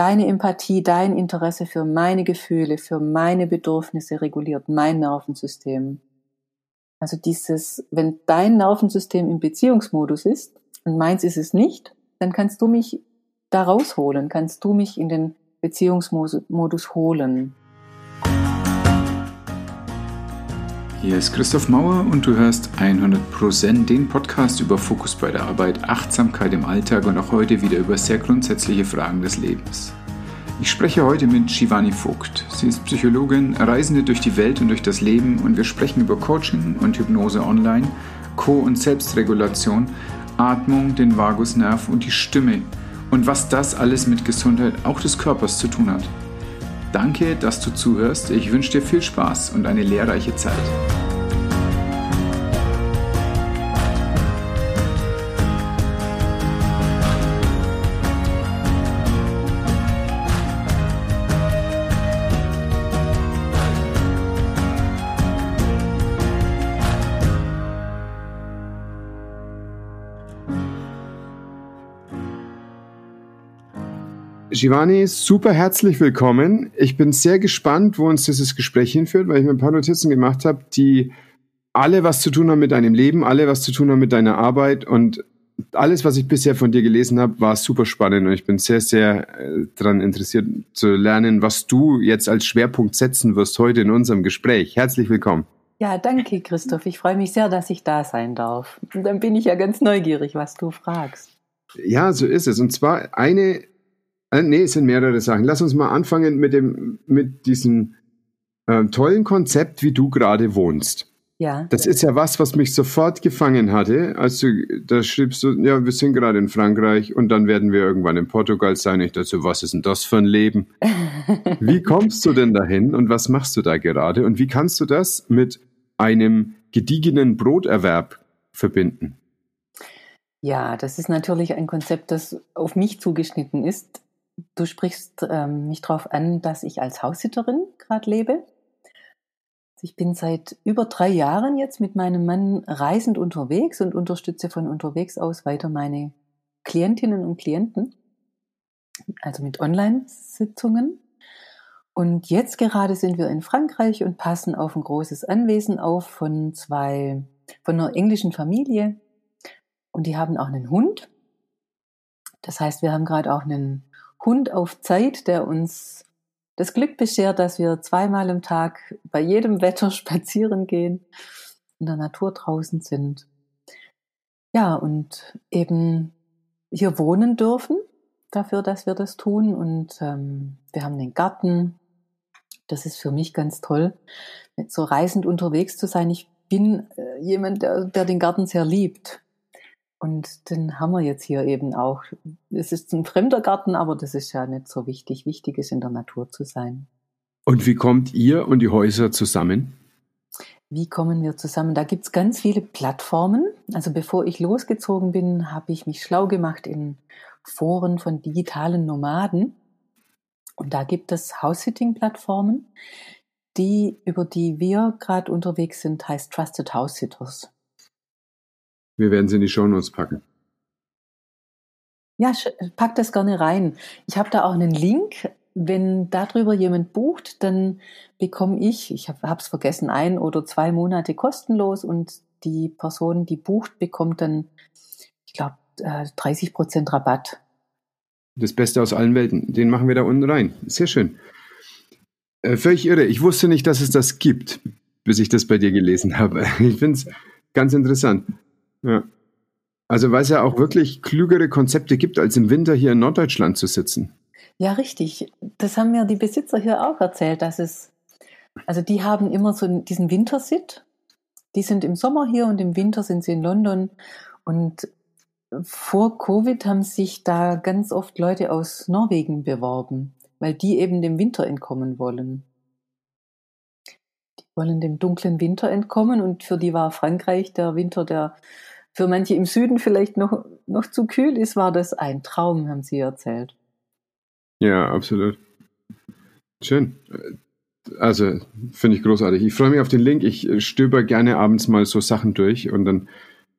deine Empathie, dein Interesse für meine Gefühle, für meine Bedürfnisse reguliert mein Nervensystem. Also dieses, wenn dein Nervensystem im Beziehungsmodus ist und meins ist es nicht, dann kannst du mich da rausholen, kannst du mich in den Beziehungsmodus holen. Hier ist Christoph Mauer und du hörst 100% den Podcast über Fokus bei der Arbeit, Achtsamkeit im Alltag und auch heute wieder über sehr grundsätzliche Fragen des Lebens. Ich spreche heute mit Shivani Vogt. Sie ist Psychologin, Reisende durch die Welt und durch das Leben und wir sprechen über Coaching und Hypnose online, Co- und Selbstregulation, Atmung, den Vagusnerv und die Stimme und was das alles mit Gesundheit auch des Körpers zu tun hat. Danke, dass du zuhörst. Ich wünsche dir viel Spaß und eine lehrreiche Zeit. Shivani, super herzlich willkommen. Ich bin sehr gespannt, wo uns dieses Gespräch hinführt, weil ich mir ein paar Notizen gemacht habe, die alle was zu tun haben mit deinem Leben, alle was zu tun haben mit deiner Arbeit und alles, was ich bisher von dir gelesen habe, war super spannend und ich bin sehr, sehr äh, daran interessiert zu lernen, was du jetzt als Schwerpunkt setzen wirst heute in unserem Gespräch. Herzlich willkommen. Ja, danke, Christoph. Ich freue mich sehr, dass ich da sein darf. Und dann bin ich ja ganz neugierig, was du fragst. Ja, so ist es. Und zwar eine äh, nee, es sind mehrere Sachen. Lass uns mal anfangen mit dem, mit diesem äh, tollen Konzept, wie du gerade wohnst. Ja. Das ist ja was, was mich sofort gefangen hatte, als du da schriebst, du, ja, wir sind gerade in Frankreich und dann werden wir irgendwann in Portugal sein. Ich dachte so, was ist denn das für ein Leben? wie kommst du denn dahin und was machst du da gerade? Und wie kannst du das mit einem gediegenen Broterwerb verbinden? Ja, das ist natürlich ein Konzept, das auf mich zugeschnitten ist. Du sprichst ähm, mich darauf an, dass ich als Haussitterin gerade lebe. Ich bin seit über drei Jahren jetzt mit meinem Mann reisend unterwegs und unterstütze von unterwegs aus weiter meine Klientinnen und Klienten, also mit Online-Sitzungen. Und jetzt gerade sind wir in Frankreich und passen auf ein großes Anwesen auf von zwei, von einer englischen Familie. Und die haben auch einen Hund. Das heißt, wir haben gerade auch einen Hund auf Zeit, der uns das Glück beschert, dass wir zweimal im Tag bei jedem Wetter spazieren gehen, in der Natur draußen sind. Ja, und eben hier wohnen dürfen, dafür, dass wir das tun. Und ähm, wir haben den Garten. Das ist für mich ganz toll, mit so reisend unterwegs zu sein. Ich bin äh, jemand, der, der den Garten sehr liebt. Und den haben wir jetzt hier eben auch. Es ist ein fremder Garten, aber das ist ja nicht so wichtig. Wichtig ist, in der Natur zu sein. Und wie kommt ihr und die Häuser zusammen? Wie kommen wir zusammen? Da gibt's ganz viele Plattformen. Also bevor ich losgezogen bin, habe ich mich schlau gemacht in Foren von digitalen Nomaden. Und da gibt es House-Sitting-Plattformen, die, über die wir gerade unterwegs sind, heißt Trusted House Sitters. Wir werden sie in die Shownotes packen. Ja, pack das gerne rein. Ich habe da auch einen Link. Wenn darüber jemand bucht, dann bekomme ich, ich habe es vergessen, ein oder zwei Monate kostenlos und die Person, die bucht, bekommt dann, ich glaube, 30 Prozent Rabatt. Das Beste aus allen Welten. Den machen wir da unten rein. Sehr schön. Äh, völlig irre. Ich wusste nicht, dass es das gibt, bis ich das bei dir gelesen habe. Ich finde es ganz interessant. Ja. Also weil es ja auch wirklich klügere Konzepte gibt, als im Winter hier in Norddeutschland zu sitzen. Ja, richtig. Das haben mir die Besitzer hier auch erzählt, dass es, also die haben immer so diesen Wintersit. Die sind im Sommer hier und im Winter sind sie in London. Und vor Covid haben sich da ganz oft Leute aus Norwegen beworben, weil die eben dem Winter entkommen wollen. Die wollen dem dunklen Winter entkommen und für die war Frankreich der Winter, der für manche im Süden vielleicht noch, noch zu kühl ist, war das ein Traum, haben sie erzählt. Ja, absolut. Schön. Also, finde ich großartig. Ich freue mich auf den Link. Ich stöber gerne abends mal so Sachen durch und dann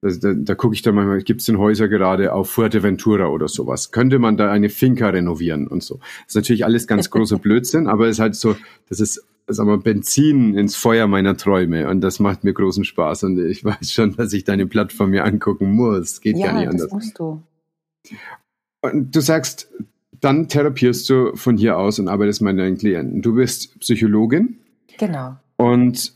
da, da gucke ich dann manchmal, gibt es denn Häuser gerade auf Fuerteventura oder sowas? Könnte man da eine Finca renovieren und so? Das ist natürlich alles ganz großer Blödsinn, aber es ist halt so, das ist sagen wir, Benzin ins Feuer meiner Träume und das macht mir großen Spaß und ich weiß schon, dass ich deine Plattform mir angucken muss. Geht ja, gar nicht das anders. musst du. Und du sagst, dann therapierst du von hier aus und arbeitest mit deinen Klienten. Du bist Psychologin Genau. und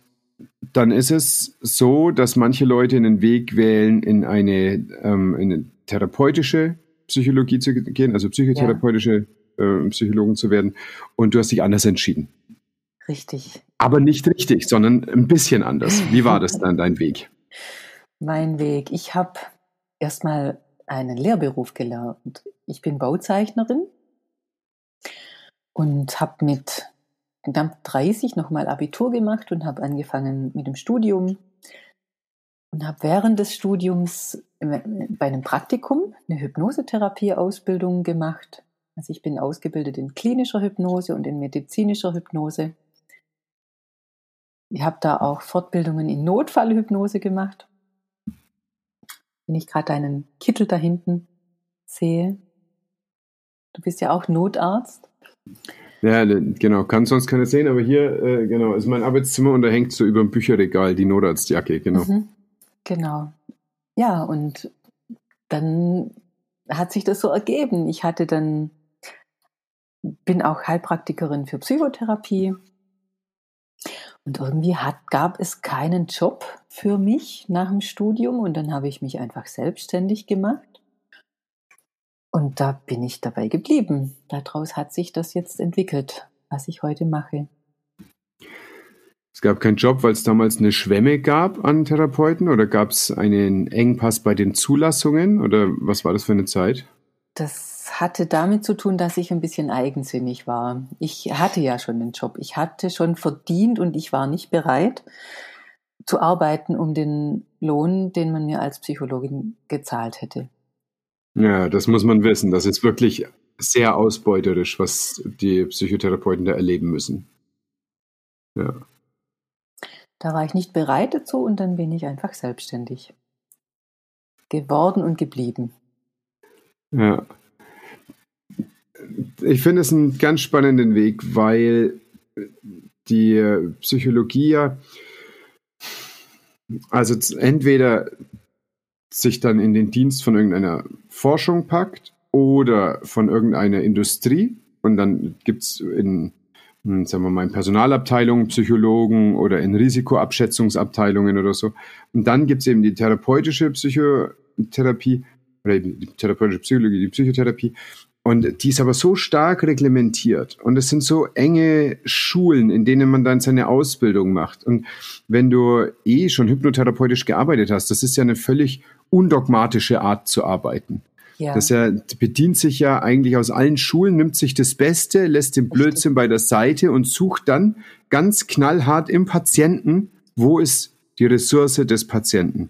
dann ist es so, dass manche Leute einen Weg wählen, in eine, ähm, in eine therapeutische Psychologie zu gehen, also psychotherapeutische äh, Psychologen zu werden. Und du hast dich anders entschieden. Richtig. Aber nicht richtig, sondern ein bisschen anders. Wie war das dann, dein Weg? Mein Weg. Ich habe erstmal einen Lehrberuf gelernt. Ich bin Bauzeichnerin und habe mit knapp 30 nochmal Abitur gemacht und habe angefangen mit dem Studium und habe während des Studiums bei einem Praktikum eine Hypnosetherapie-Ausbildung gemacht. Also ich bin ausgebildet in klinischer Hypnose und in medizinischer Hypnose. Ich habe da auch Fortbildungen in Notfallhypnose gemacht. Wenn ich gerade deinen Kittel da hinten sehe. Du bist ja auch Notarzt. Ja, genau, kann sonst keiner sehen, aber hier, äh, genau, ist mein Arbeitszimmer und da hängt so über dem Bücherregal die Notarztjacke, genau. Mhm. Genau. Ja, und dann hat sich das so ergeben. Ich hatte dann, bin auch Heilpraktikerin für Psychotherapie. Und irgendwie hat, gab es keinen Job für mich nach dem Studium und dann habe ich mich einfach selbstständig gemacht. Und da bin ich dabei geblieben. Daraus hat sich das jetzt entwickelt, was ich heute mache. Es gab keinen Job, weil es damals eine Schwemme gab an Therapeuten oder gab es einen Engpass bei den Zulassungen oder was war das für eine Zeit? Das hatte damit zu tun, dass ich ein bisschen eigensinnig war. Ich hatte ja schon den Job. Ich hatte schon verdient und ich war nicht bereit zu arbeiten um den Lohn, den man mir als Psychologin gezahlt hätte. Ja, das muss man wissen. Das ist wirklich sehr ausbeuterisch, was die Psychotherapeuten da erleben müssen. Ja. Da war ich nicht bereit dazu und dann bin ich einfach selbstständig geworden und geblieben. Ja. Ich finde es einen ganz spannenden Weg, weil die Psychologie ja, also entweder sich dann in den Dienst von irgendeiner Forschung packt oder von irgendeiner Industrie. Und dann gibt es in, hm, sagen wir mal, in Personalabteilungen Psychologen oder in Risikoabschätzungsabteilungen oder so. Und dann gibt es eben die therapeutische Psychotherapie oder die therapeutische Psychologie, die Psychotherapie. Und die ist aber so stark reglementiert und es sind so enge Schulen, in denen man dann seine Ausbildung macht. Und wenn du eh schon hypnotherapeutisch gearbeitet hast, das ist ja eine völlig undogmatische Art zu arbeiten. Ja. Das er bedient sich ja eigentlich aus allen Schulen, nimmt sich das Beste, lässt den Blödsinn bei der Seite und sucht dann ganz knallhart im Patienten, wo ist die Ressource des Patienten.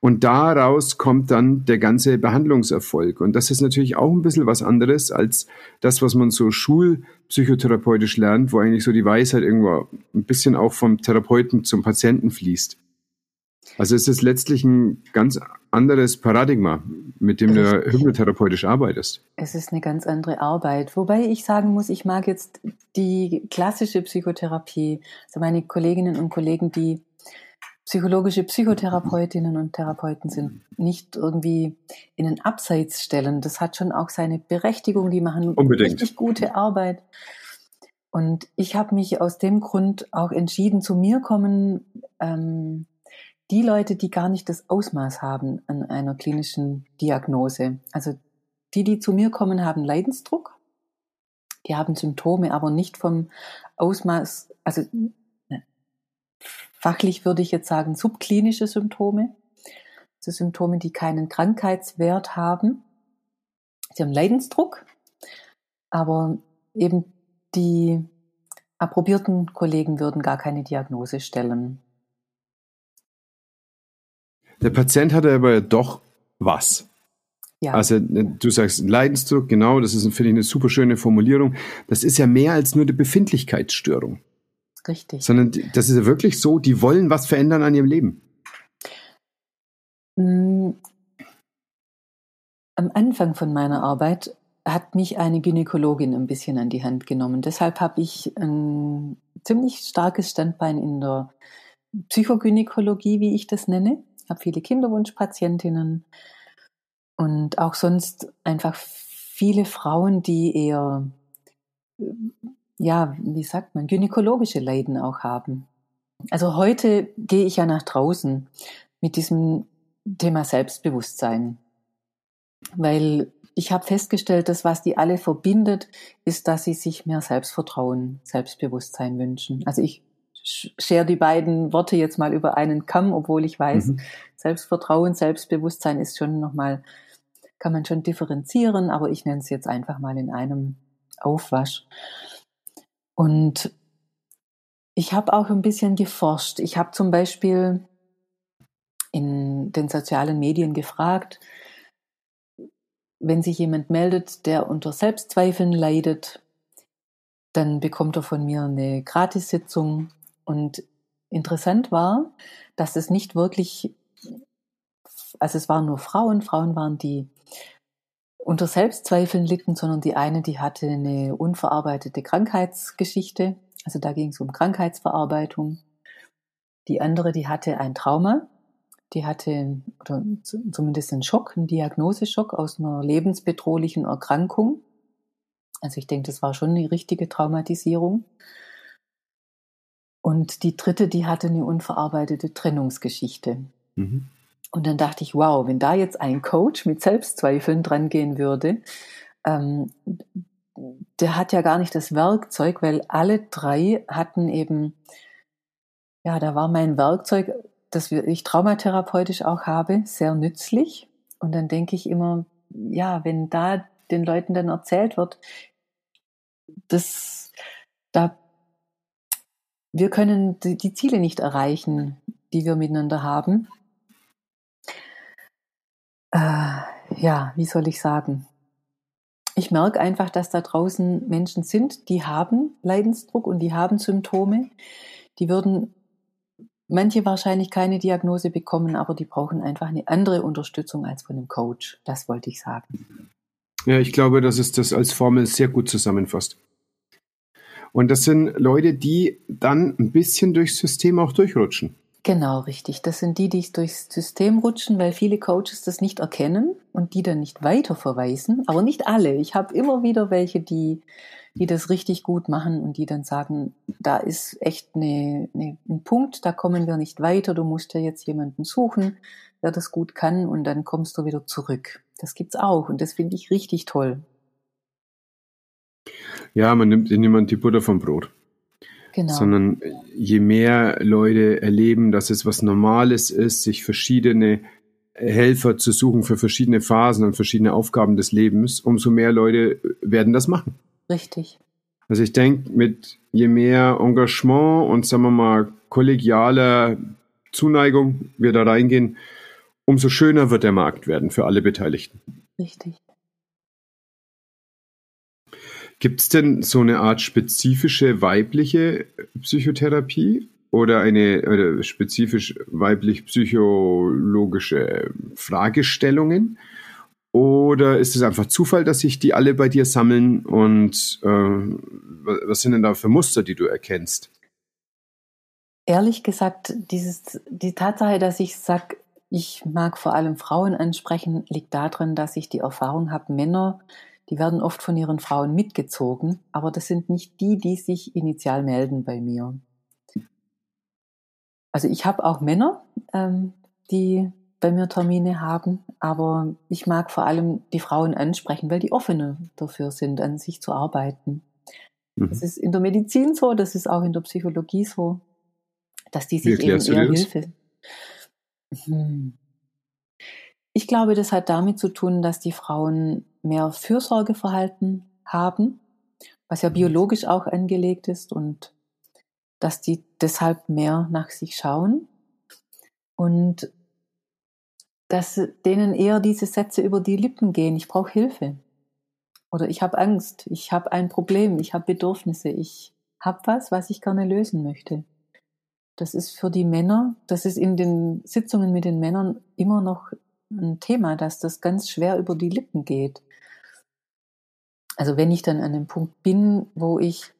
Und daraus kommt dann der ganze Behandlungserfolg. Und das ist natürlich auch ein bisschen was anderes als das, was man so schulpsychotherapeutisch lernt, wo eigentlich so die Weisheit irgendwo ein bisschen auch vom Therapeuten zum Patienten fließt. Also es ist letztlich ein ganz anderes Paradigma, mit dem du hypnotherapeutisch arbeitest. Es ist eine ganz andere Arbeit. Wobei ich sagen muss, ich mag jetzt die klassische Psychotherapie. Also meine Kolleginnen und Kollegen, die psychologische Psychotherapeutinnen und Therapeuten sind, nicht irgendwie in ein Abseits stellen. Das hat schon auch seine Berechtigung. Die machen Unbedingt. richtig gute Arbeit. Und ich habe mich aus dem Grund auch entschieden, zu mir kommen ähm, die Leute, die gar nicht das Ausmaß haben an einer klinischen Diagnose. Also die, die zu mir kommen, haben Leidensdruck. Die haben Symptome, aber nicht vom Ausmaß, also ne, fachlich würde ich jetzt sagen, subklinische Symptome. Also Symptome, die keinen Krankheitswert haben. Sie haben Leidensdruck, aber eben die approbierten Kollegen würden gar keine Diagnose stellen. Der Patient hat aber doch was. Ja. Also du sagst Leidensdruck, genau, das ist, finde ich, eine super schöne Formulierung. Das ist ja mehr als nur die Befindlichkeitsstörung. Richtig. Sondern das ist ja wirklich so, die wollen was verändern an ihrem Leben. Mm, am Anfang von meiner Arbeit hat mich eine Gynäkologin ein bisschen an die Hand genommen. Deshalb habe ich ein ziemlich starkes Standbein in der Psychogynäkologie, wie ich das nenne. Ich habe viele Kinderwunschpatientinnen und auch sonst einfach viele Frauen, die eher, ja, wie sagt man, gynäkologische Leiden auch haben. Also heute gehe ich ja nach draußen mit diesem Thema Selbstbewusstsein, weil ich habe festgestellt, dass was die alle verbindet, ist, dass sie sich mehr Selbstvertrauen, Selbstbewusstsein wünschen. Also ich schere die beiden Worte jetzt mal über einen Kamm, obwohl ich weiß, mhm. Selbstvertrauen, Selbstbewusstsein ist schon nochmal, kann man schon differenzieren, aber ich nenne es jetzt einfach mal in einem Aufwasch. Und ich habe auch ein bisschen geforscht. Ich habe zum Beispiel in den sozialen Medien gefragt, wenn sich jemand meldet, der unter Selbstzweifeln leidet, dann bekommt er von mir eine Gratissitzung. Und interessant war, dass es nicht wirklich, also es waren nur Frauen, Frauen waren die unter Selbstzweifeln litten, sondern die eine, die hatte eine unverarbeitete Krankheitsgeschichte, also da ging es um Krankheitsverarbeitung. Die andere, die hatte ein Trauma die hatte oder zumindest einen Schock, einen Diagnoseschock aus einer lebensbedrohlichen Erkrankung. Also ich denke, das war schon eine richtige Traumatisierung. Und die dritte, die hatte eine unverarbeitete Trennungsgeschichte. Mhm. Und dann dachte ich, wow, wenn da jetzt ein Coach mit Selbstzweifeln dran gehen würde, ähm, der hat ja gar nicht das Werkzeug, weil alle drei hatten eben, ja, da war mein Werkzeug das ich traumatherapeutisch auch habe, sehr nützlich. Und dann denke ich immer, ja, wenn da den Leuten dann erzählt wird, dass da wir können die, die Ziele nicht erreichen, die wir miteinander haben. Äh, ja, wie soll ich sagen? Ich merke einfach, dass da draußen Menschen sind, die haben Leidensdruck und die haben Symptome. Die würden manche wahrscheinlich keine Diagnose bekommen, aber die brauchen einfach eine andere Unterstützung als von einem Coach. Das wollte ich sagen. Ja, ich glaube, dass es das als Formel sehr gut zusammenfasst. Und das sind Leute, die dann ein bisschen durchs System auch durchrutschen. Genau, richtig. Das sind die, die durchs System rutschen, weil viele Coaches das nicht erkennen und die dann nicht weiterverweisen. Aber nicht alle. Ich habe immer wieder welche, die die das richtig gut machen und die dann sagen, da ist echt eine, eine, ein Punkt, da kommen wir nicht weiter, du musst ja jetzt jemanden suchen, der das gut kann und dann kommst du wieder zurück. Das gibt's auch und das finde ich richtig toll. Ja, man nimmt niemand die Butter vom Brot. Genau. Sondern je mehr Leute erleben, dass es was Normales ist, sich verschiedene Helfer zu suchen für verschiedene Phasen und verschiedene Aufgaben des Lebens, umso mehr Leute werden das machen. Richtig. Also ich denke, mit je mehr Engagement und sagen wir mal kollegialer Zuneigung wir da reingehen, umso schöner wird der Markt werden für alle Beteiligten. Richtig. Gibt es denn so eine Art spezifische weibliche Psychotherapie oder eine oder spezifisch weiblich psychologische Fragestellungen? Oder ist es einfach Zufall, dass sich die alle bei dir sammeln? Und äh, was sind denn da für Muster, die du erkennst? Ehrlich gesagt, dieses, die Tatsache, dass ich sage, ich mag vor allem Frauen ansprechen, liegt darin, dass ich die Erfahrung habe, Männer, die werden oft von ihren Frauen mitgezogen, aber das sind nicht die, die sich initial melden bei mir. Also ich habe auch Männer, ähm, die bei mir Termine haben, aber ich mag vor allem die Frauen ansprechen, weil die offener dafür sind, an sich zu arbeiten. Mhm. Das ist in der Medizin so, das ist auch in der Psychologie so, dass die sich eben eher Hilfe. Hm. Ich glaube, das hat damit zu tun, dass die Frauen mehr Fürsorgeverhalten haben, was ja mhm. biologisch auch angelegt ist und dass die deshalb mehr nach sich schauen. Und dass denen eher diese Sätze über die Lippen gehen, ich brauche Hilfe. Oder ich habe Angst, ich habe ein Problem, ich habe Bedürfnisse, ich habe was, was ich gerne lösen möchte. Das ist für die Männer, das ist in den Sitzungen mit den Männern immer noch ein Thema, dass das ganz schwer über die Lippen geht. Also wenn ich dann an dem Punkt bin, wo ich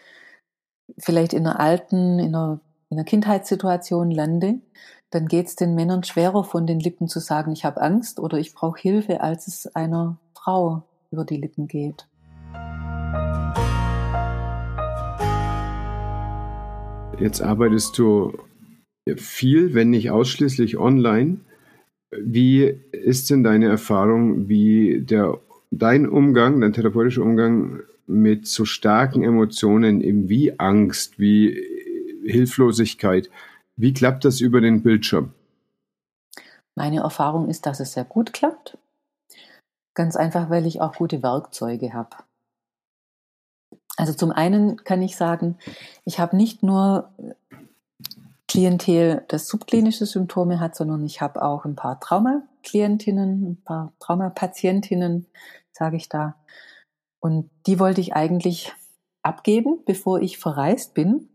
vielleicht in einer alten, in einer, in einer Kindheitssituation lande, dann geht es den Männern schwerer von den Lippen zu sagen, ich habe Angst oder ich brauche Hilfe, als es einer Frau über die Lippen geht. Jetzt arbeitest du viel, wenn nicht ausschließlich online. Wie ist denn deine Erfahrung, wie der, dein Umgang, dein therapeutischer Umgang mit so starken Emotionen wie Angst, wie Hilflosigkeit, wie klappt das über den Bildschirm? Meine Erfahrung ist, dass es sehr gut klappt. Ganz einfach, weil ich auch gute Werkzeuge habe. Also zum einen kann ich sagen, ich habe nicht nur Klientel, das subklinische Symptome hat, sondern ich habe auch ein paar Traumaklientinnen, ein paar Traumapatientinnen, sage ich da. Und die wollte ich eigentlich abgeben, bevor ich verreist bin.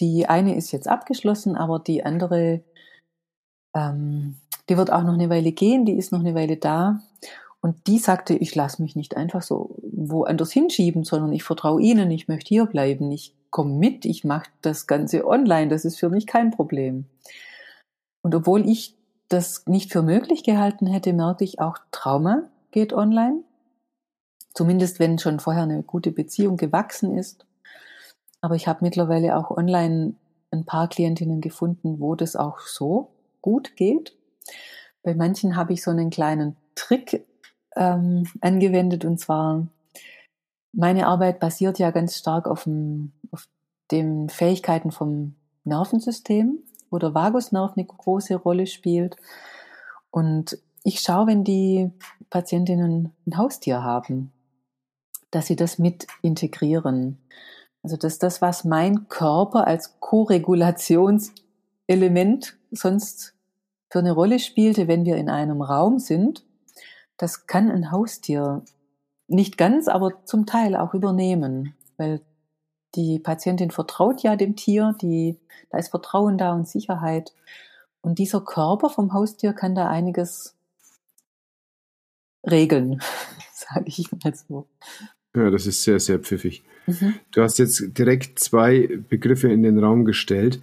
Die eine ist jetzt abgeschlossen, aber die andere, ähm, die wird auch noch eine Weile gehen, die ist noch eine Weile da. Und die sagte, ich lasse mich nicht einfach so woanders hinschieben, sondern ich vertraue Ihnen, ich möchte hier bleiben, ich komme mit, ich mache das Ganze online, das ist für mich kein Problem. Und obwohl ich das nicht für möglich gehalten hätte, merke ich auch, Trauma geht online. Zumindest wenn schon vorher eine gute Beziehung gewachsen ist. Aber ich habe mittlerweile auch online ein paar Klientinnen gefunden, wo das auch so gut geht. Bei manchen habe ich so einen kleinen Trick ähm, angewendet und zwar meine Arbeit basiert ja ganz stark auf, dem, den Fähigkeiten vom Nervensystem, wo der Vagusnerv eine große Rolle spielt. Und ich schaue, wenn die Patientinnen ein Haustier haben, dass sie das mit integrieren. Also dass das, was mein Körper als Koregulationselement sonst für eine Rolle spielte, wenn wir in einem Raum sind, das kann ein Haustier nicht ganz, aber zum Teil auch übernehmen, weil die Patientin vertraut ja dem Tier, die, da ist Vertrauen da und Sicherheit. Und dieser Körper vom Haustier kann da einiges regeln, sage ich mal so. Ja, das ist sehr, sehr pfiffig. Mhm. Du hast jetzt direkt zwei Begriffe in den Raum gestellt,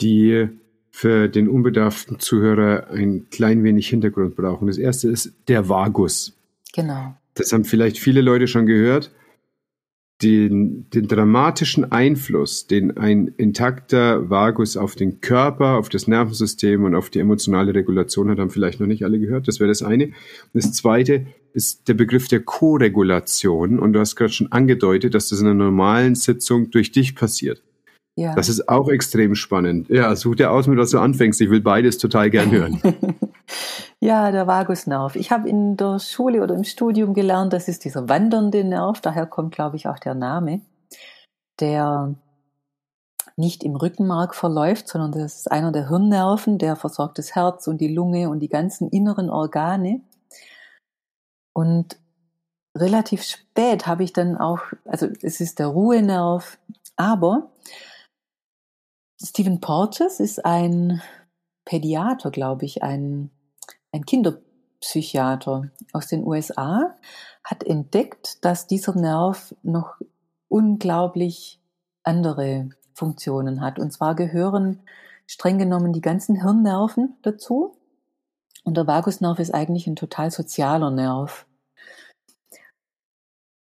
die für den unbedarften Zuhörer ein klein wenig Hintergrund brauchen. Das erste ist der Vagus. Genau. Das haben vielleicht viele Leute schon gehört. Den, den dramatischen Einfluss, den ein intakter Vagus auf den Körper, auf das Nervensystem und auf die emotionale Regulation hat, haben vielleicht noch nicht alle gehört. Das wäre das eine. das zweite ist der Begriff der Koregulation. Und du hast gerade schon angedeutet, dass das in einer normalen Sitzung durch dich passiert. Ja. Das ist auch extrem spannend. Ja, such dir aus, mit was du anfängst. Ich will beides total gern hören. ja, der Vagusnerv. Ich habe in der Schule oder im Studium gelernt, das ist dieser wandernde Nerv. Daher kommt, glaube ich, auch der Name, der nicht im Rückenmark verläuft, sondern das ist einer der Hirnnerven, der versorgt das Herz und die Lunge und die ganzen inneren Organe. Und relativ spät habe ich dann auch, also es ist der Ruhenerv, aber Stephen Porges ist ein Pädiater, glaube ich, ein, ein Kinderpsychiater aus den USA, hat entdeckt, dass dieser Nerv noch unglaublich andere Funktionen hat. Und zwar gehören streng genommen die ganzen Hirnnerven dazu. Und der Vagusnerv ist eigentlich ein total sozialer Nerv.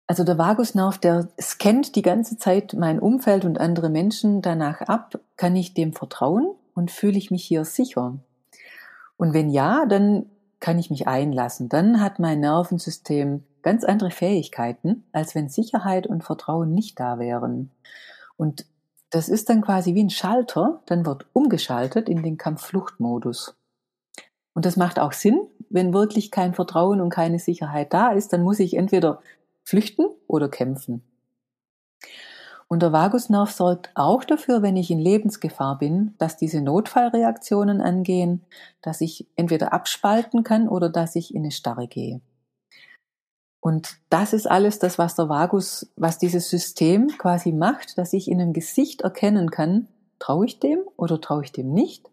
Also der Vagusnerv, der scannt die ganze Zeit mein Umfeld und andere Menschen danach ab, kann ich dem vertrauen und fühle ich mich hier sicher? Und wenn ja, dann kann ich mich einlassen. Dann hat mein Nervensystem ganz andere Fähigkeiten, als wenn Sicherheit und Vertrauen nicht da wären. Und das ist dann quasi wie ein Schalter, dann wird umgeschaltet in den Kampffluchtmodus. Und das macht auch Sinn, wenn wirklich kein Vertrauen und keine Sicherheit da ist, dann muss ich entweder flüchten oder kämpfen. Und der Vagusnerv sorgt auch dafür, wenn ich in Lebensgefahr bin, dass diese Notfallreaktionen angehen, dass ich entweder abspalten kann oder dass ich in eine Starre gehe. Und das ist alles das, was der Vagus, was dieses System quasi macht, dass ich in einem Gesicht erkennen kann, traue ich dem oder traue ich dem nicht?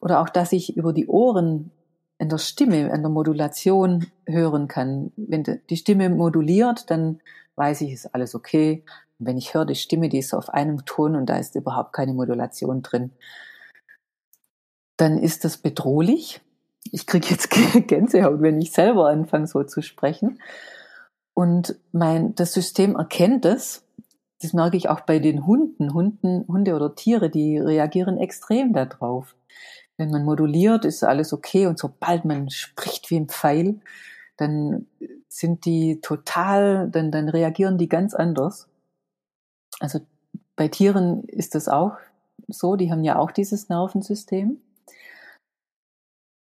Oder auch, dass ich über die Ohren in der Stimme, in der Modulation hören kann. Wenn die Stimme moduliert, dann weiß ich, ist alles okay. Wenn ich höre, die Stimme, die ist auf einem Ton und da ist überhaupt keine Modulation drin, dann ist das bedrohlich. Ich kriege jetzt Gänsehaut, wenn ich selber anfange, so zu sprechen. Und mein, das System erkennt es. Das merke ich auch bei den Hunden. Hunden, Hunde oder Tiere, die reagieren extrem darauf. Wenn man moduliert, ist alles okay. Und sobald man spricht wie ein Pfeil, dann sind die total, dann, dann reagieren die ganz anders. Also bei Tieren ist das auch so. Die haben ja auch dieses Nervensystem.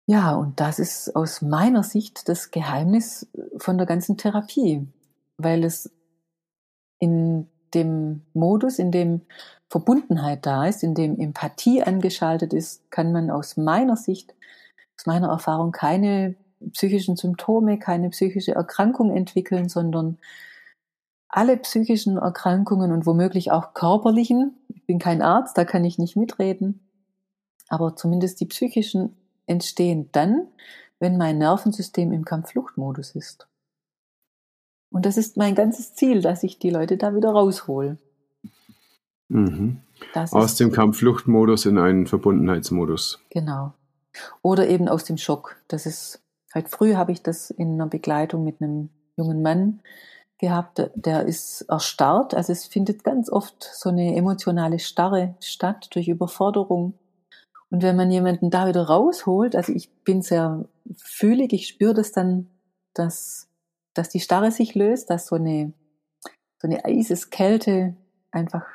Ja, und das ist aus meiner Sicht das Geheimnis von der ganzen Therapie, weil es in dem Modus, in dem Verbundenheit da ist, in dem Empathie angeschaltet ist, kann man aus meiner Sicht, aus meiner Erfahrung keine psychischen Symptome, keine psychische Erkrankung entwickeln, sondern alle psychischen Erkrankungen und womöglich auch körperlichen, ich bin kein Arzt, da kann ich nicht mitreden, aber zumindest die psychischen entstehen dann, wenn mein Nervensystem im Kampffluchtmodus ist. Und das ist mein ganzes Ziel, dass ich die Leute da wieder raushol. Mhm. Aus dem Kampffluchtmodus in einen Verbundenheitsmodus. Genau. Oder eben aus dem Schock. Das ist, halt früh habe ich das in einer Begleitung mit einem jungen Mann gehabt, der ist erstarrt. Also es findet ganz oft so eine emotionale Starre statt durch Überforderung und wenn man jemanden da wieder rausholt, also ich bin sehr fühlig, ich spüre das dann, dass, dass die Starre sich löst, dass so eine, so eine Eiseskälte einfach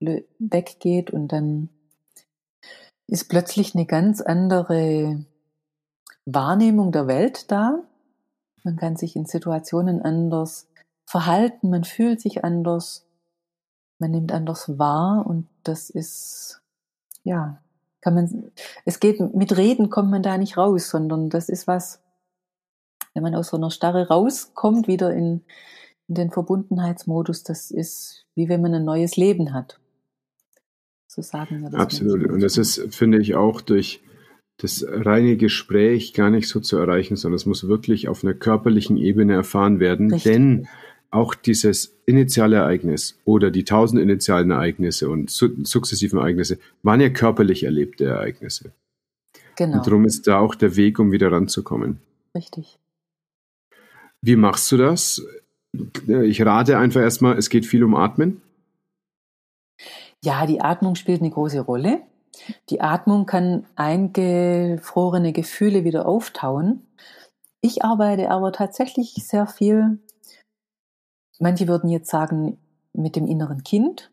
weggeht und dann ist plötzlich eine ganz andere Wahrnehmung der Welt da. Man kann sich in Situationen anders verhalten, man fühlt sich anders, man nimmt anders wahr und das ist, ja, kann man, es geht, mit Reden kommt man da nicht raus, sondern das ist was, wenn man aus so einer Starre rauskommt, wieder in, in den Verbundenheitsmodus, das ist wie wenn man ein neues Leben hat. So sagen wir das. Absolut. Und das ist, finde ich, auch durch das reine Gespräch gar nicht so zu erreichen, sondern es muss wirklich auf einer körperlichen Ebene erfahren werden. Richtig. Denn auch dieses initiale Ereignis oder die tausend initialen Ereignisse und su sukzessiven Ereignisse waren ja körperlich erlebte Ereignisse. Genau. Und darum ist da auch der Weg, um wieder ranzukommen. Richtig. Wie machst du das? Ich rate einfach erstmal, es geht viel um Atmen. Ja, die Atmung spielt eine große Rolle. Die Atmung kann eingefrorene Gefühle wieder auftauen. Ich arbeite aber tatsächlich sehr viel Manche würden jetzt sagen, mit dem inneren Kind.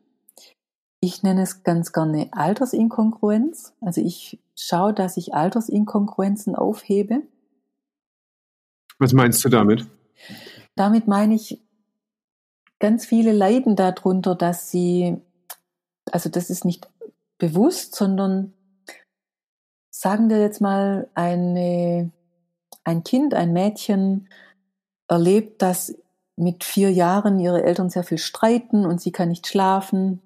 Ich nenne es ganz gerne Altersinkongruenz. Also ich schaue, dass ich Altersinkongruenzen aufhebe. Was meinst du damit? Damit meine ich, ganz viele leiden darunter, dass sie, also das ist nicht bewusst, sondern sagen wir jetzt mal, eine, ein Kind, ein Mädchen erlebt, dass mit vier Jahren ihre Eltern sehr viel streiten und sie kann nicht schlafen.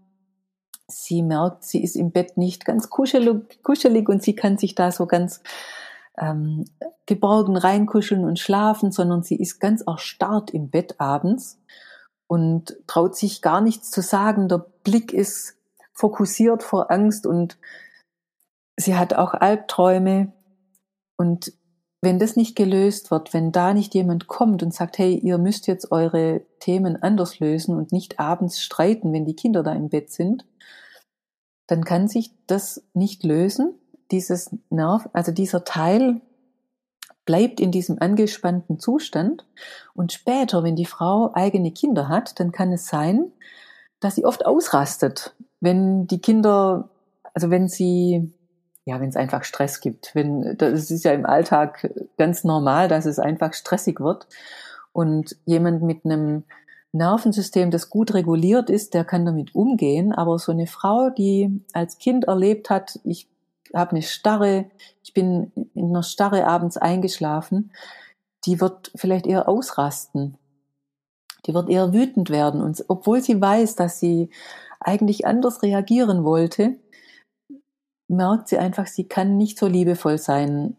Sie merkt, sie ist im Bett nicht ganz kuschelig, kuschelig und sie kann sich da so ganz ähm, geborgen reinkuscheln und schlafen, sondern sie ist ganz erstarrt im Bett abends und traut sich gar nichts zu sagen. Der Blick ist fokussiert vor Angst und sie hat auch Albträume und wenn das nicht gelöst wird, wenn da nicht jemand kommt und sagt, hey, ihr müsst jetzt eure Themen anders lösen und nicht abends streiten, wenn die Kinder da im Bett sind, dann kann sich das nicht lösen. Dieses Nerv, also dieser Teil bleibt in diesem angespannten Zustand und später, wenn die Frau eigene Kinder hat, dann kann es sein, dass sie oft ausrastet, wenn die Kinder, also wenn sie ja, wenn es einfach Stress gibt. Wenn, das ist ja im Alltag ganz normal, dass es einfach stressig wird. Und jemand mit einem Nervensystem, das gut reguliert ist, der kann damit umgehen. Aber so eine Frau, die als Kind erlebt hat, ich habe eine Starre, ich bin in einer Starre abends eingeschlafen, die wird vielleicht eher ausrasten. Die wird eher wütend werden. Und obwohl sie weiß, dass sie eigentlich anders reagieren wollte, merkt sie einfach, sie kann nicht so liebevoll sein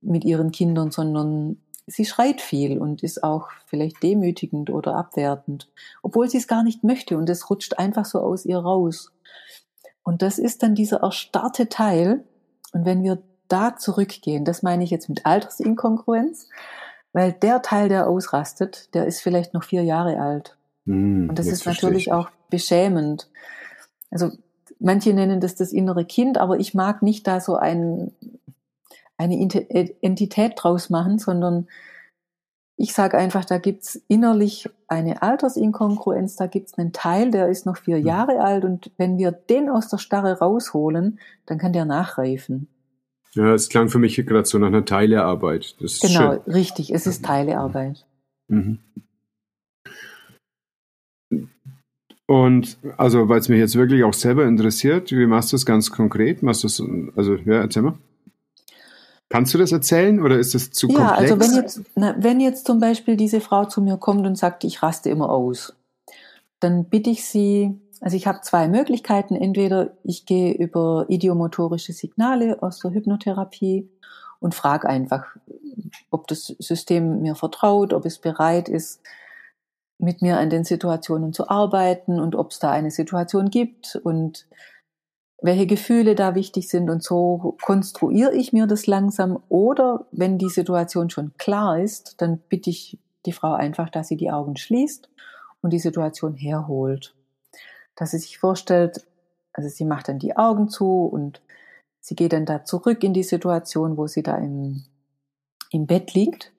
mit ihren Kindern, sondern sie schreit viel und ist auch vielleicht demütigend oder abwertend, obwohl sie es gar nicht möchte und es rutscht einfach so aus ihr raus. Und das ist dann dieser erstarrte Teil. Und wenn wir da zurückgehen, das meine ich jetzt mit Altersinkongruenz, weil der Teil, der ausrastet, der ist vielleicht noch vier Jahre alt. Mm, und das ist natürlich auch beschämend. Also manche nennen das das innere Kind, aber ich mag nicht da so ein, eine Entität draus machen, sondern ich sage einfach, da gibt's innerlich eine Altersinkongruenz, da gibt's einen Teil, der ist noch vier Jahre alt und wenn wir den aus der Starre rausholen, dann kann der nachreifen. Ja, es klang für mich gerade so nach einer Teilearbeit. Das genau, schön. richtig, es ist Teilearbeit. Mhm. Und also, weil es mich jetzt wirklich auch selber interessiert, wie machst du das ganz konkret? Machst du das, also, ja, erzähl mal. Kannst du das erzählen oder ist es zu ja, komplex? Ja, also wenn jetzt, na, wenn jetzt zum Beispiel diese Frau zu mir kommt und sagt, ich raste immer aus, dann bitte ich sie, also ich habe zwei Möglichkeiten. Entweder ich gehe über idiomotorische Signale aus der Hypnotherapie und frage einfach, ob das System mir vertraut, ob es bereit ist, mit mir an den Situationen zu arbeiten und ob es da eine Situation gibt und welche Gefühle da wichtig sind und so konstruiere ich mir das langsam. Oder wenn die Situation schon klar ist, dann bitte ich die Frau einfach, dass sie die Augen schließt und die Situation herholt. Dass sie sich vorstellt, also sie macht dann die Augen zu und sie geht dann da zurück in die Situation, wo sie da im, im Bett liegt.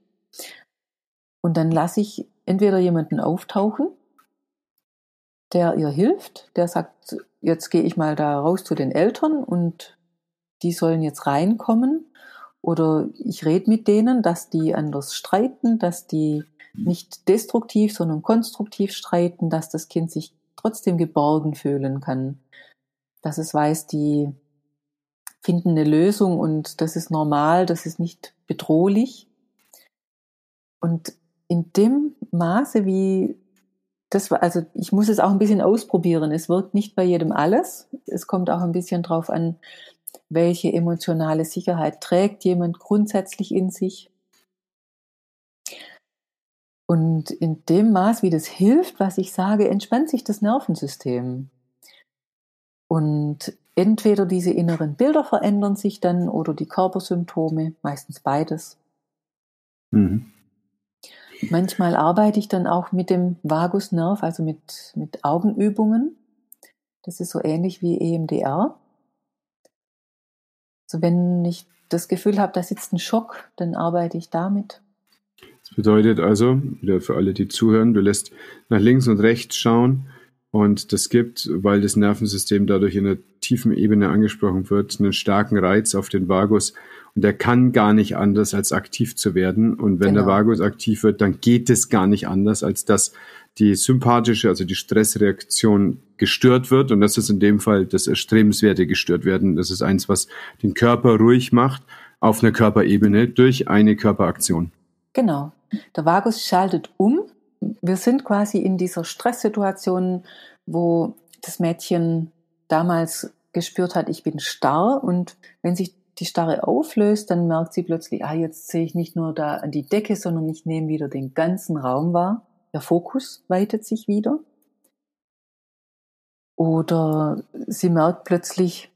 Und dann lasse ich entweder jemanden auftauchen, der ihr hilft, der sagt, jetzt gehe ich mal da raus zu den Eltern und die sollen jetzt reinkommen oder ich rede mit denen, dass die anders streiten, dass die nicht destruktiv, sondern konstruktiv streiten, dass das Kind sich trotzdem geborgen fühlen kann, dass es weiß, die finden eine Lösung und das ist normal, das ist nicht bedrohlich. Und in dem Maße, wie das war, also ich muss es auch ein bisschen ausprobieren. Es wirkt nicht bei jedem alles. Es kommt auch ein bisschen drauf an, welche emotionale Sicherheit trägt jemand grundsätzlich in sich. Und in dem Maß, wie das hilft, was ich sage, entspannt sich das Nervensystem. Und entweder diese inneren Bilder verändern sich dann oder die Körpersymptome, meistens beides. Mhm. Manchmal arbeite ich dann auch mit dem Vagusnerv, also mit, mit Augenübungen. Das ist so ähnlich wie EMDR. Also wenn ich das Gefühl habe, da sitzt ein Schock, dann arbeite ich damit. Das bedeutet also, wieder für alle, die zuhören, du lässt nach links und rechts schauen und das gibt, weil das Nervensystem dadurch in einer tiefen Ebene angesprochen wird, einen starken Reiz auf den Vagus und der kann gar nicht anders, als aktiv zu werden. Und wenn genau. der Vagus aktiv wird, dann geht es gar nicht anders, als dass die sympathische, also die Stressreaktion gestört wird. Und das ist in dem Fall das Erstrebenswerte gestört werden. Das ist eins, was den Körper ruhig macht auf einer Körperebene durch eine Körperaktion. Genau. Der Vagus schaltet um. Wir sind quasi in dieser Stresssituation, wo das Mädchen damals gespürt hat, ich bin starr und wenn sich die Starre auflöst, dann merkt sie plötzlich, ah, jetzt sehe ich nicht nur da an die Decke, sondern ich nehme wieder den ganzen Raum wahr. Der Fokus weitet sich wieder. Oder sie merkt plötzlich,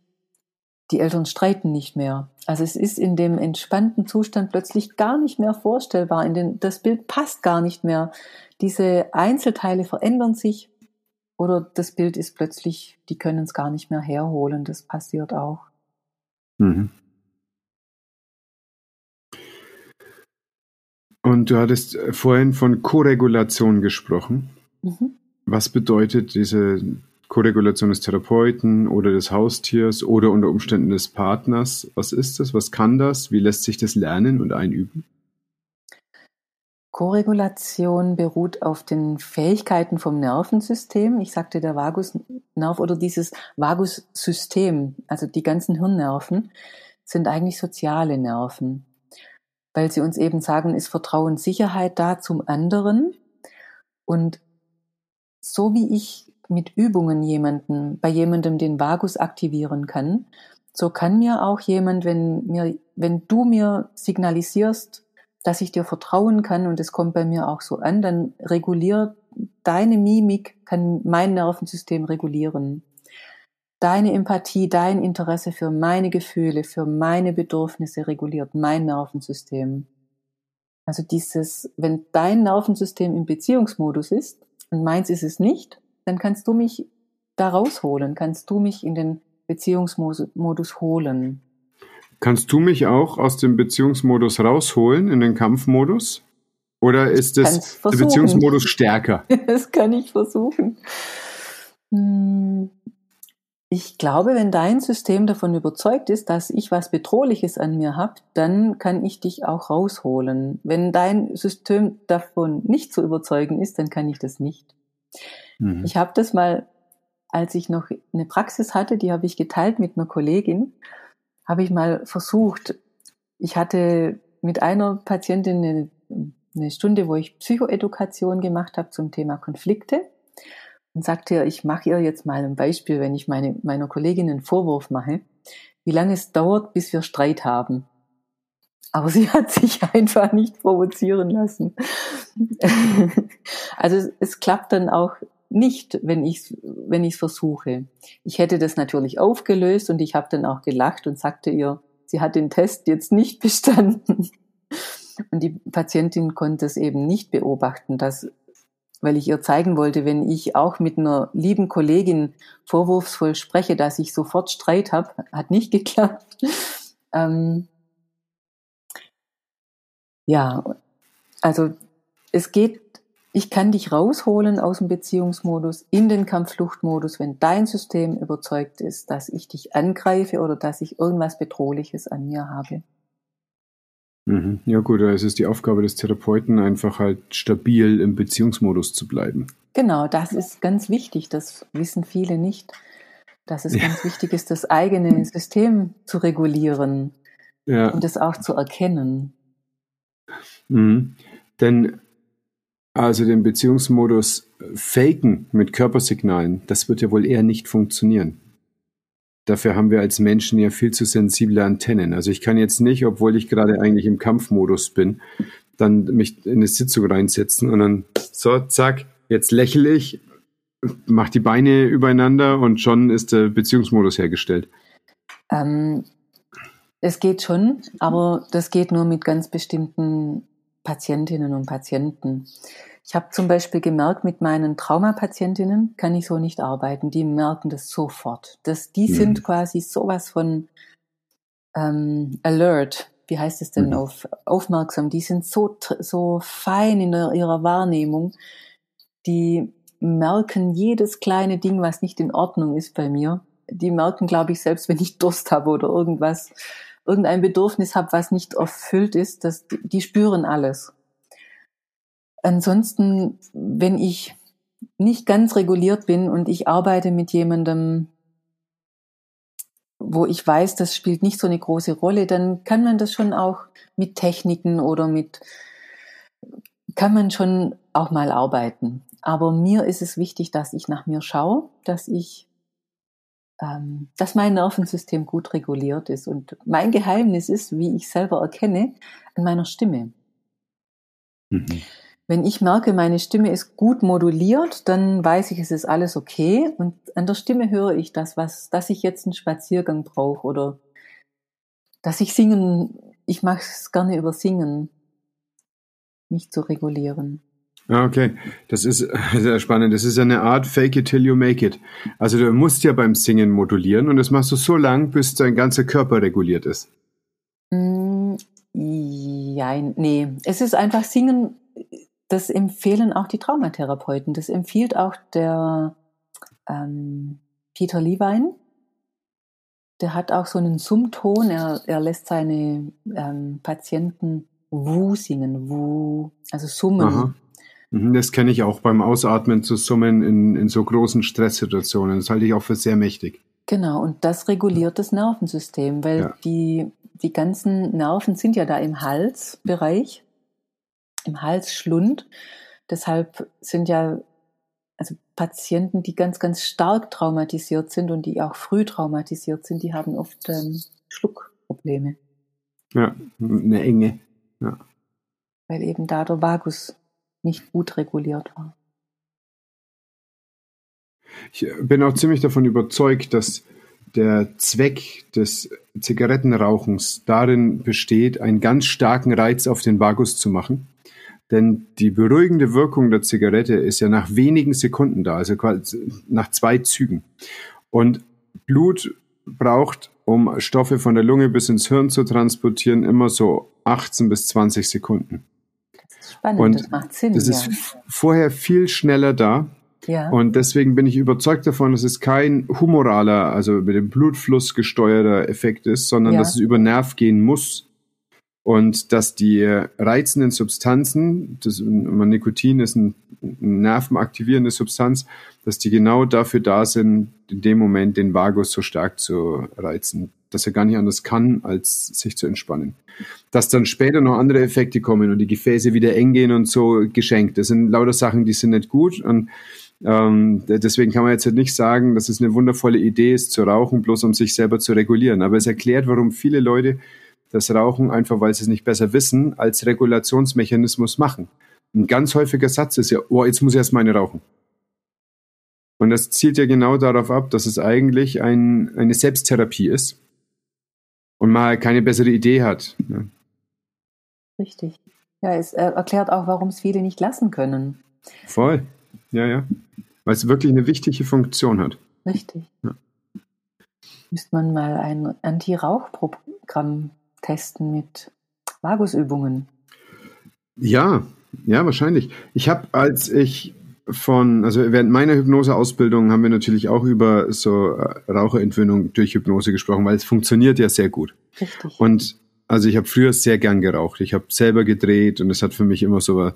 die Eltern streiten nicht mehr. Also es ist in dem entspannten Zustand plötzlich gar nicht mehr vorstellbar. In den, das Bild passt gar nicht mehr. Diese Einzelteile verändern sich oder das Bild ist plötzlich, die können es gar nicht mehr herholen. Das passiert auch. Mhm. Und du hattest äh, vorhin von Koregulation gesprochen. Mhm. Was bedeutet diese Koregulation des Therapeuten oder des Haustiers oder unter Umständen des Partners? Was ist das? Was kann das? Wie lässt sich das lernen und einüben? Koregulation beruht auf den Fähigkeiten vom Nervensystem. Ich sagte der Vagusnerv oder dieses Vagussystem, also die ganzen Hirnnerven, sind eigentlich soziale Nerven weil sie uns eben sagen, ist Vertrauen, Sicherheit da zum anderen. Und so wie ich mit Übungen jemanden, bei jemandem den Vagus aktivieren kann, so kann mir auch jemand, wenn mir, wenn du mir signalisierst, dass ich dir vertrauen kann und es kommt bei mir auch so an, dann reguliert deine Mimik, kann mein Nervensystem regulieren. Deine Empathie, dein Interesse für meine Gefühle, für meine Bedürfnisse reguliert mein Nervensystem. Also dieses, wenn dein Nervensystem im Beziehungsmodus ist und meins ist es nicht, dann kannst du mich da rausholen, kannst du mich in den Beziehungsmodus holen. Kannst du mich auch aus dem Beziehungsmodus rausholen in den Kampfmodus? Oder ist das der Beziehungsmodus stärker? Das kann ich versuchen. Hm. Ich glaube, wenn dein System davon überzeugt ist, dass ich was Bedrohliches an mir habe, dann kann ich dich auch rausholen. Wenn dein System davon nicht zu überzeugen ist, dann kann ich das nicht. Mhm. Ich habe das mal, als ich noch eine Praxis hatte, die habe ich geteilt mit einer Kollegin, habe ich mal versucht. Ich hatte mit einer Patientin eine, eine Stunde, wo ich Psychoedukation gemacht habe zum Thema Konflikte und sagte ihr, ich mache ihr jetzt mal ein Beispiel, wenn ich meine, meiner Kollegin einen Vorwurf mache, wie lange es dauert, bis wir Streit haben. Aber sie hat sich einfach nicht provozieren lassen. also es, es, klappt dann auch nicht, wenn ich wenn ich versuche. Ich hätte das natürlich aufgelöst und ich habe dann auch gelacht und sagte ihr, sie hat den Test jetzt nicht bestanden. Und die Patientin konnte es eben nicht beobachten, dass weil ich ihr zeigen wollte, wenn ich auch mit einer lieben Kollegin vorwurfsvoll spreche, dass ich sofort Streit habe, hat nicht geklappt. Ähm, ja, also es geht, ich kann dich rausholen aus dem Beziehungsmodus in den Kampffluchtmodus, wenn dein System überzeugt ist, dass ich dich angreife oder dass ich irgendwas Bedrohliches an mir habe. Mhm. Ja gut, es ist die Aufgabe des Therapeuten, einfach halt stabil im Beziehungsmodus zu bleiben. Genau, das ist ganz wichtig. Das wissen viele nicht, dass es ja. ganz wichtig ist, das eigene System zu regulieren ja. und es auch zu erkennen. Mhm. Denn also den Beziehungsmodus faken mit Körpersignalen, das wird ja wohl eher nicht funktionieren. Dafür haben wir als Menschen ja viel zu sensible Antennen. Also ich kann jetzt nicht, obwohl ich gerade eigentlich im Kampfmodus bin, dann mich in eine Sitzung reinsetzen und dann so, zack, jetzt lächle ich, mach die Beine übereinander und schon ist der Beziehungsmodus hergestellt. Ähm, es geht schon, aber das geht nur mit ganz bestimmten Patientinnen und Patienten. Ich habe zum Beispiel gemerkt, mit meinen Traumapatientinnen kann ich so nicht arbeiten. Die merken das sofort. Das, die mhm. sind quasi sowas von ähm, alert. Wie heißt es denn mhm. auf aufmerksam? Die sind so so fein in der, ihrer Wahrnehmung. Die merken jedes kleine Ding, was nicht in Ordnung ist bei mir. Die merken, glaube ich, selbst wenn ich Durst habe oder irgendwas, irgendein Bedürfnis habe, was nicht erfüllt ist, dass die, spüren alles. Ansonsten, wenn ich nicht ganz reguliert bin und ich arbeite mit jemandem, wo ich weiß, das spielt nicht so eine große Rolle, dann kann man das schon auch mit Techniken oder mit, kann man schon auch mal arbeiten. Aber mir ist es wichtig, dass ich nach mir schaue, dass ich, dass mein Nervensystem gut reguliert ist. Und mein Geheimnis ist, wie ich selber erkenne, an meiner Stimme. Mhm. Wenn ich merke, meine Stimme ist gut moduliert, dann weiß ich, es ist alles okay. Und an der Stimme höre ich das, was, dass ich jetzt einen Spaziergang brauche oder dass ich singen, ich mache es gerne über Singen, mich zu regulieren. Okay, das ist sehr spannend. Das ist eine Art Fake it till you make it. Also du musst ja beim Singen modulieren und das machst du so lang, bis dein ganzer Körper reguliert ist. Mm, ja, nee, es ist einfach Singen das empfehlen auch die Traumatherapeuten. Das empfiehlt auch der ähm, Peter Levine. Der hat auch so einen Summton. Er, er lässt seine ähm, Patienten Wu singen, Wu, also summen. Aha. Mhm, das kenne ich auch beim Ausatmen zu summen in, in so großen Stresssituationen. Das halte ich auch für sehr mächtig. Genau, und das reguliert das Nervensystem, weil ja. die, die ganzen Nerven sind ja da im Halsbereich im Halsschlund. Deshalb sind ja also Patienten, die ganz, ganz stark traumatisiert sind und die auch früh traumatisiert sind, die haben oft ähm, Schluckprobleme. Ja, eine Enge. Ja. Weil eben da der Vagus nicht gut reguliert war. Ich bin auch ziemlich davon überzeugt, dass der Zweck des Zigarettenrauchens darin besteht, einen ganz starken Reiz auf den Vagus zu machen. Denn die beruhigende Wirkung der Zigarette ist ja nach wenigen Sekunden da, also nach zwei Zügen. Und Blut braucht, um Stoffe von der Lunge bis ins Hirn zu transportieren, immer so 18 bis 20 Sekunden. Das ist spannend, Und das macht Sinn. Das ist ja. vorher viel schneller da ja. Und deswegen bin ich überzeugt davon, dass es kein humoraler, also mit dem Blutfluss gesteuerter Effekt ist, sondern ja. dass es über Nerv gehen muss. Und dass die reizenden Substanzen, das, Nikotin ist eine nervenaktivierende Substanz, dass die genau dafür da sind, in dem Moment den Vagus so stark zu reizen, dass er gar nicht anders kann, als sich zu entspannen. Dass dann später noch andere Effekte kommen und die Gefäße wieder eng gehen und so geschenkt. Das sind lauter Sachen, die sind nicht gut. Und ähm, deswegen kann man jetzt nicht sagen, dass es eine wundervolle Idee ist, zu rauchen, bloß um sich selber zu regulieren. Aber es erklärt, warum viele Leute das Rauchen einfach, weil sie es nicht besser wissen, als Regulationsmechanismus machen. Ein ganz häufiger Satz ist ja, oh, jetzt muss ich erst meine rauchen. Und das zielt ja genau darauf ab, dass es eigentlich ein, eine Selbsttherapie ist und man halt keine bessere Idee hat. Ja. Richtig. Ja, es äh, erklärt auch, warum es viele nicht lassen können. Voll. Ja, ja. Weil es wirklich eine wichtige Funktion hat. Richtig. Ja. Müsste man mal ein Anti-Rauch-Programm testen mit Vagusübungen. Ja, ja, wahrscheinlich. Ich habe, als ich von, also während meiner Hypnoseausbildung haben wir natürlich auch über so äh, Raucherentwöhnung durch Hypnose gesprochen, weil es funktioniert ja sehr gut. Richtig. Und also ich habe früher sehr gern geraucht. Ich habe selber gedreht und es hat für mich immer so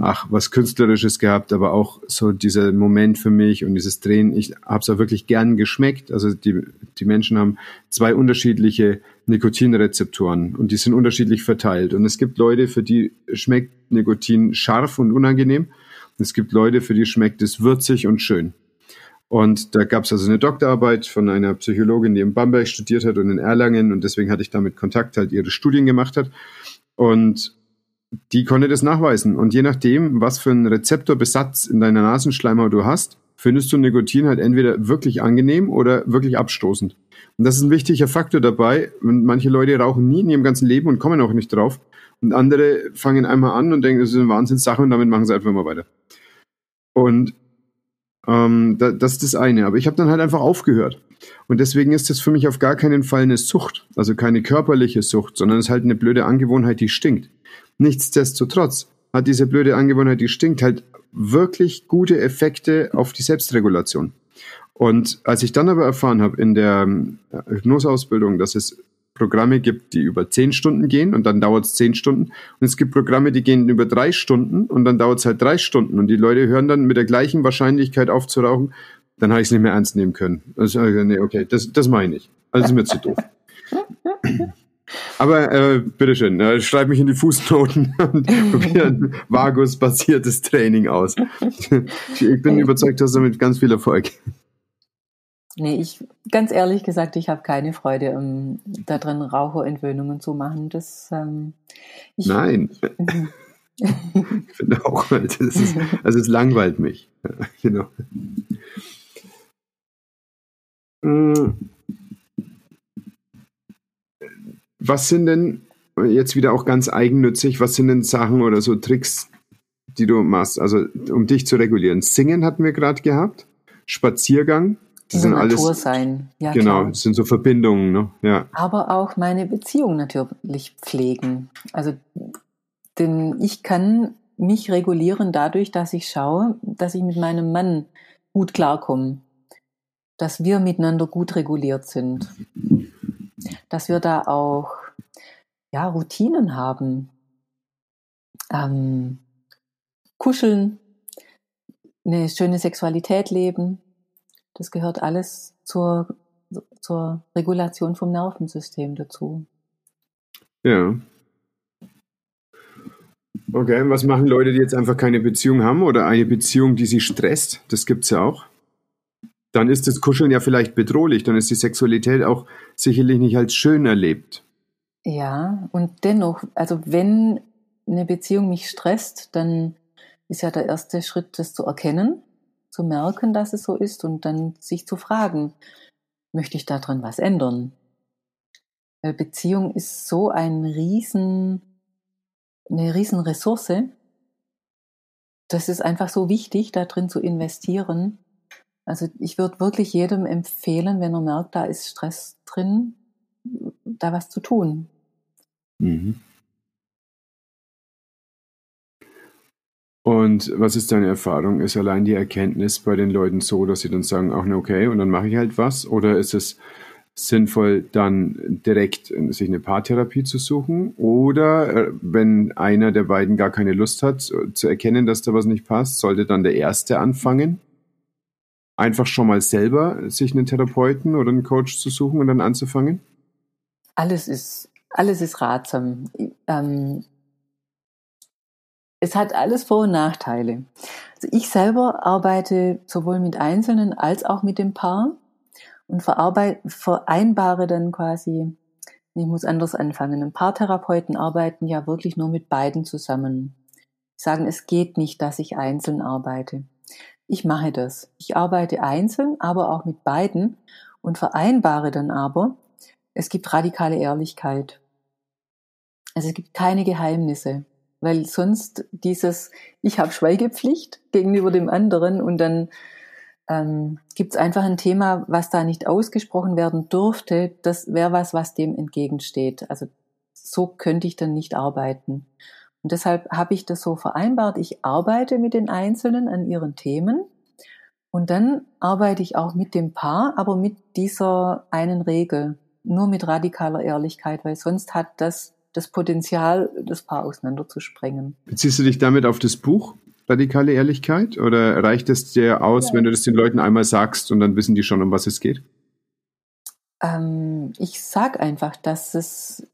ach, was Künstlerisches gehabt, aber auch so dieser Moment für mich und dieses Drehen. Ich habe es auch wirklich gern geschmeckt. Also die, die Menschen haben zwei unterschiedliche Nikotinrezeptoren und die sind unterschiedlich verteilt. Und es gibt Leute, für die schmeckt Nikotin scharf und unangenehm. Es gibt Leute, für die schmeckt es würzig und schön. Und da gab es also eine Doktorarbeit von einer Psychologin, die in Bamberg studiert hat und in Erlangen und deswegen hatte ich damit Kontakt, halt ihre Studien gemacht hat. Und die konnte das nachweisen. Und je nachdem, was für einen Rezeptorbesatz in deiner Nasenschleimhaut du hast, findest du Nikotin halt entweder wirklich angenehm oder wirklich abstoßend. Und das ist ein wichtiger Faktor dabei. Und manche Leute rauchen nie in ihrem ganzen Leben und kommen auch nicht drauf. Und andere fangen einmal an und denken, das ist eine Wahnsinnssache und damit machen sie einfach immer weiter. Und ähm, da, das ist das eine. Aber ich habe dann halt einfach aufgehört. Und deswegen ist das für mich auf gar keinen Fall eine Sucht, also keine körperliche Sucht, sondern es ist halt eine blöde Angewohnheit, die stinkt. Nichtsdestotrotz hat diese blöde Angewohnheit, die stinkt, halt wirklich gute Effekte auf die Selbstregulation. Und als ich dann aber erfahren habe in der ähm, Hypnoseausbildung, dass es Programme gibt, die über zehn Stunden gehen und dann dauert es zehn Stunden. Und es gibt Programme, die gehen über drei Stunden und dann dauert es halt drei Stunden. Und die Leute hören dann mit der gleichen Wahrscheinlichkeit auf zu rauchen. Dann habe ich es nicht mehr ernst nehmen können. Also, nee, okay, das, das meine ich. Also ist mir zu doof. Aber äh, bitteschön, äh, schreib mich in die Fußnoten und probiere ein Vagus-basiertes Training aus. ich bin überzeugt, dass damit ganz viel Erfolg. Nee, ich, ganz ehrlich gesagt, ich habe keine Freude, um da drin Raucherentwöhnungen zu machen. Das, ähm, ich, Nein. ich finde auch, das ist, also es langweilt mich. genau. Mm. Was sind denn jetzt wieder auch ganz eigennützig, was sind denn Sachen oder so Tricks, die du machst, also um dich zu regulieren? Singen hatten wir gerade gehabt, Spaziergang, das sind Natur alles, sein. Ja, genau, das sind so Verbindungen, ne? Ja. Aber auch meine Beziehung natürlich pflegen. Also, denn ich kann mich regulieren dadurch, dass ich schaue, dass ich mit meinem Mann gut klarkomme, dass wir miteinander gut reguliert sind dass wir da auch ja, Routinen haben. Ähm, kuscheln, eine schöne Sexualität leben. Das gehört alles zur, zur Regulation vom Nervensystem dazu. Ja. Okay, was machen Leute, die jetzt einfach keine Beziehung haben oder eine Beziehung, die sie stresst? Das gibt es ja auch. Dann ist das Kuscheln ja vielleicht bedrohlich, dann ist die Sexualität auch sicherlich nicht als schön erlebt. Ja, und dennoch, also wenn eine Beziehung mich stresst, dann ist ja der erste Schritt, das zu erkennen, zu merken, dass es so ist und dann sich zu fragen, möchte ich daran was ändern? Weil Beziehung ist so ein riesen, eine riesen Ressource. Das ist einfach so wichtig, da drin zu investieren. Also ich würde wirklich jedem empfehlen, wenn er merkt, da ist Stress drin, da was zu tun. Mhm. Und was ist deine Erfahrung? Ist allein die Erkenntnis bei den Leuten so, dass sie dann sagen, ach ne, okay, und dann mache ich halt was? Oder ist es sinnvoll, dann direkt sich eine Paartherapie zu suchen? Oder äh, wenn einer der beiden gar keine Lust hat, zu erkennen, dass da was nicht passt, sollte dann der Erste anfangen? Einfach schon mal selber sich einen Therapeuten oder einen Coach zu suchen und dann anzufangen? Alles ist, alles ist ratsam. Ähm, es hat alles Vor- und Nachteile. Also ich selber arbeite sowohl mit Einzelnen als auch mit dem Paar und vereinbare dann quasi, ich muss anders anfangen. Ein paar Therapeuten arbeiten ja wirklich nur mit beiden zusammen. Sie sagen, es geht nicht, dass ich einzeln arbeite. Ich mache das. Ich arbeite einzeln, aber auch mit beiden und vereinbare dann aber, es gibt radikale Ehrlichkeit. Also es gibt keine Geheimnisse weil sonst dieses, ich habe Schweigepflicht gegenüber dem anderen und dann ähm, gibt es einfach ein Thema, was da nicht ausgesprochen werden dürfte, das wäre was, was dem entgegensteht. Also so könnte ich dann nicht arbeiten. Und deshalb habe ich das so vereinbart, ich arbeite mit den Einzelnen an ihren Themen und dann arbeite ich auch mit dem Paar, aber mit dieser einen Regel, nur mit radikaler Ehrlichkeit, weil sonst hat das das Potenzial, das Paar auseinanderzusprengen. Beziehst du dich damit auf das Buch Radikale Ehrlichkeit oder reicht es dir aus, ja. wenn du das den Leuten einmal sagst und dann wissen die schon, um was es geht? Ähm, ich sage einfach, dass es,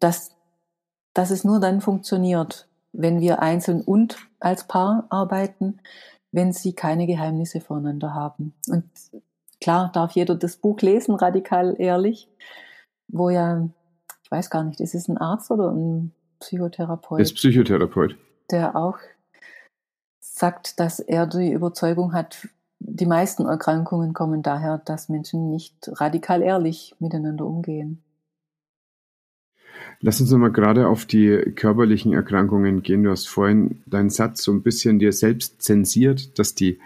dass, dass es nur dann funktioniert, wenn wir einzeln und als Paar arbeiten, wenn sie keine Geheimnisse voneinander haben. Und klar darf jeder das Buch lesen, radikal ehrlich, wo ja ich weiß gar nicht, ist es ein Arzt oder ein Psychotherapeut? Er ist Psychotherapeut. Der auch sagt, dass er die Überzeugung hat, die meisten Erkrankungen kommen daher, dass Menschen nicht radikal ehrlich miteinander umgehen. Lass uns nochmal gerade auf die körperlichen Erkrankungen gehen. Du hast vorhin deinen Satz so ein bisschen dir selbst zensiert, dass die,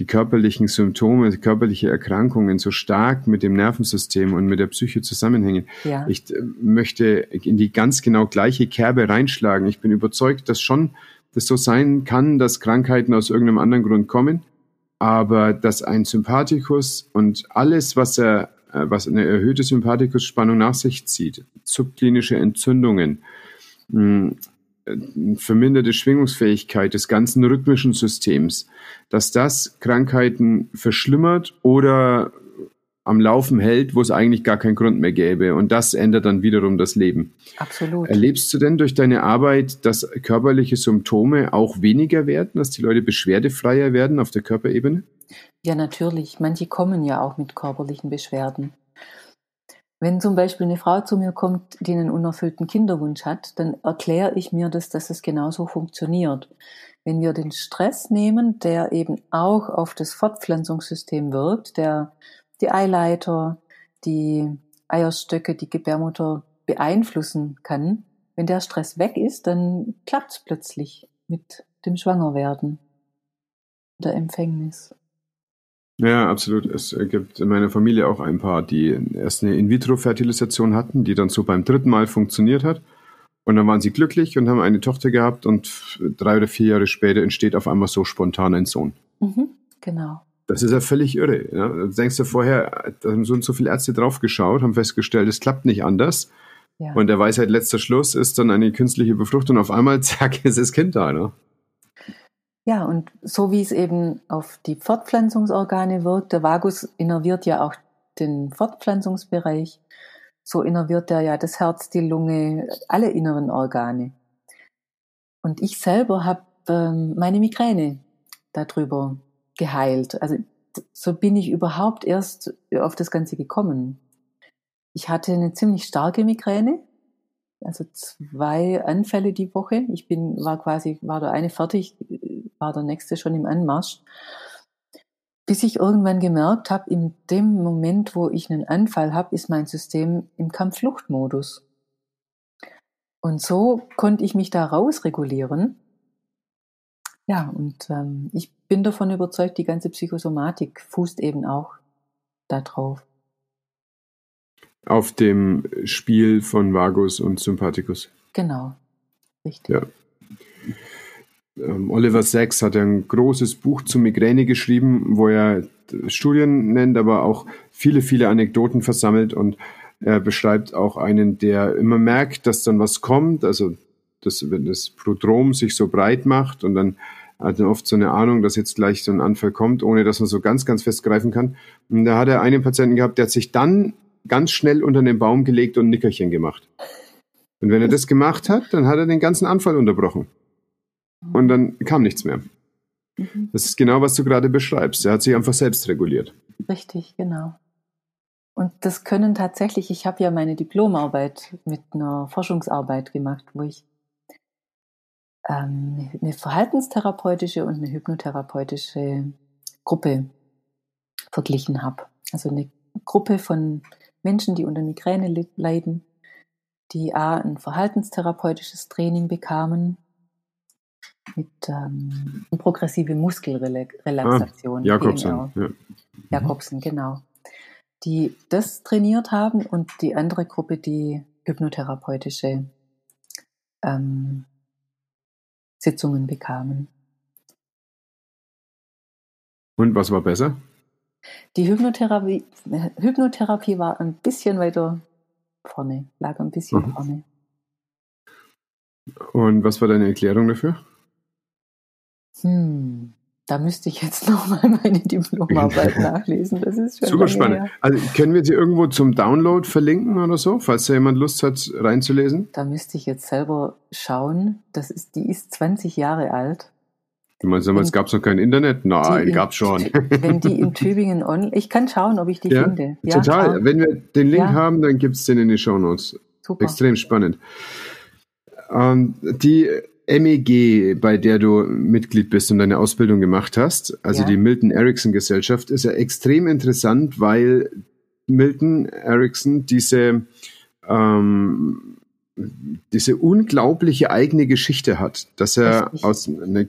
die körperlichen Symptome, die körperliche Erkrankungen so stark mit dem Nervensystem und mit der Psyche zusammenhängen. Ja. Ich äh, möchte in die ganz genau gleiche Kerbe reinschlagen. Ich bin überzeugt, dass schon das so sein kann, dass Krankheiten aus irgendeinem anderen Grund kommen, aber dass ein Sympathikus und alles, was er was eine erhöhte Sympathikusspannung nach sich zieht, subklinische Entzündungen, hm, äh, verminderte Schwingungsfähigkeit des ganzen rhythmischen Systems, dass das Krankheiten verschlimmert oder am Laufen hält, wo es eigentlich gar keinen Grund mehr gäbe. Und das ändert dann wiederum das Leben. Absolut. Erlebst du denn durch deine Arbeit, dass körperliche Symptome auch weniger werden, dass die Leute beschwerdefreier werden auf der Körperebene? Ja, natürlich. Manche kommen ja auch mit körperlichen Beschwerden. Wenn zum Beispiel eine Frau zu mir kommt, die einen unerfüllten Kinderwunsch hat, dann erkläre ich mir das, dass es genauso funktioniert. Wenn wir den Stress nehmen, der eben auch auf das Fortpflanzungssystem wirkt, der die Eileiter, die Eierstöcke, die Gebärmutter beeinflussen kann, wenn der Stress weg ist, dann klappt es plötzlich mit dem Schwangerwerden, der Empfängnis. Ja, absolut. Es gibt in meiner Familie auch ein paar, die erst eine In-vitro-Fertilisation hatten, die dann so beim dritten Mal funktioniert hat. Und dann waren sie glücklich und haben eine Tochter gehabt und drei oder vier Jahre später entsteht auf einmal so spontan ein Sohn. Mhm, genau. Das ist ja völlig irre. Ja? Du denkst du vorher, da haben so und so viele Ärzte draufgeschaut, haben festgestellt, es klappt nicht anders. Ja. Und der Weisheit letzter Schluss ist dann eine künstliche Befruchtung. Auf einmal, zack, ist das Kind da. Ne? Ja, und so wie es eben auf die Fortpflanzungsorgane wirkt, der Vagus innerviert ja auch den Fortpflanzungsbereich, so innerviert er ja das Herz, die Lunge, alle inneren Organe. Und ich selber habe ähm, meine Migräne darüber geheilt. Also so bin ich überhaupt erst auf das Ganze gekommen. Ich hatte eine ziemlich starke Migräne, also zwei Anfälle die Woche. Ich bin, war quasi, war der eine fertig, war der nächste schon im Anmarsch. Bis ich irgendwann gemerkt habe, in dem Moment, wo ich einen Anfall habe, ist mein System im Kampffluchtmodus. Und so konnte ich mich da rausregulieren. Ja, und ähm, ich bin davon überzeugt, die ganze Psychosomatik fußt eben auch darauf. Auf dem Spiel von Vagus und Sympathikus. Genau, richtig. Ja. Ähm, Oliver Sacks hat ein großes Buch zur Migräne geschrieben, wo er Studien nennt, aber auch viele, viele Anekdoten versammelt und er beschreibt auch einen, der immer merkt, dass dann was kommt, also das, wenn das Prodrom sich so breit macht und dann hat er oft so eine Ahnung, dass jetzt gleich so ein Anfall kommt, ohne dass man so ganz, ganz fest greifen kann. Und da hat er einen Patienten gehabt, der hat sich dann ganz schnell unter den Baum gelegt und ein Nickerchen gemacht. Und wenn er das gemacht hat, dann hat er den ganzen Anfall unterbrochen. Und dann kam nichts mehr. Mhm. Das ist genau, was du gerade beschreibst. Er hat sich einfach selbst reguliert. Richtig, genau. Und das können tatsächlich, ich habe ja meine Diplomarbeit mit einer Forschungsarbeit gemacht, wo ich ähm, eine verhaltenstherapeutische und eine hypnotherapeutische Gruppe verglichen habe. Also eine Gruppe von Menschen, die unter Migräne leiden, die A, ein verhaltenstherapeutisches Training bekamen mit ähm, progressive Muskelrelaxation. Ah, Jakobsen. Ja. Mhm. Jakobsen, genau die das trainiert haben und die andere Gruppe, die hypnotherapeutische ähm, Sitzungen bekamen. Und was war besser? Die Hypnotherapie, Hypnotherapie war ein bisschen weiter vorne, lag ein bisschen mhm. vorne. Und was war deine Erklärung dafür? Hm. Da müsste ich jetzt nochmal meine Diplomarbeit nachlesen. Das ist schon Super spannend. Her. Also können wir sie irgendwo zum Download verlinken oder so, falls da jemand Lust hat, reinzulesen? Da müsste ich jetzt selber schauen. Das ist, die ist 20 Jahre alt. Du meinst, damals gab es noch kein Internet? Nein, gab es schon. Wenn die in Tübingen on, ich kann schauen, ob ich die ja, finde. Ja, total. Schauen. Wenn wir den Link ja. haben, dann gibt es den in die Show Notes. Super. Extrem spannend. Ähm, die MEG, bei der du Mitglied bist und deine Ausbildung gemacht hast, also ja. die Milton Erickson Gesellschaft, ist ja extrem interessant, weil Milton Erickson diese, ähm, diese unglaubliche eigene Geschichte hat, dass er Richtig. aus einer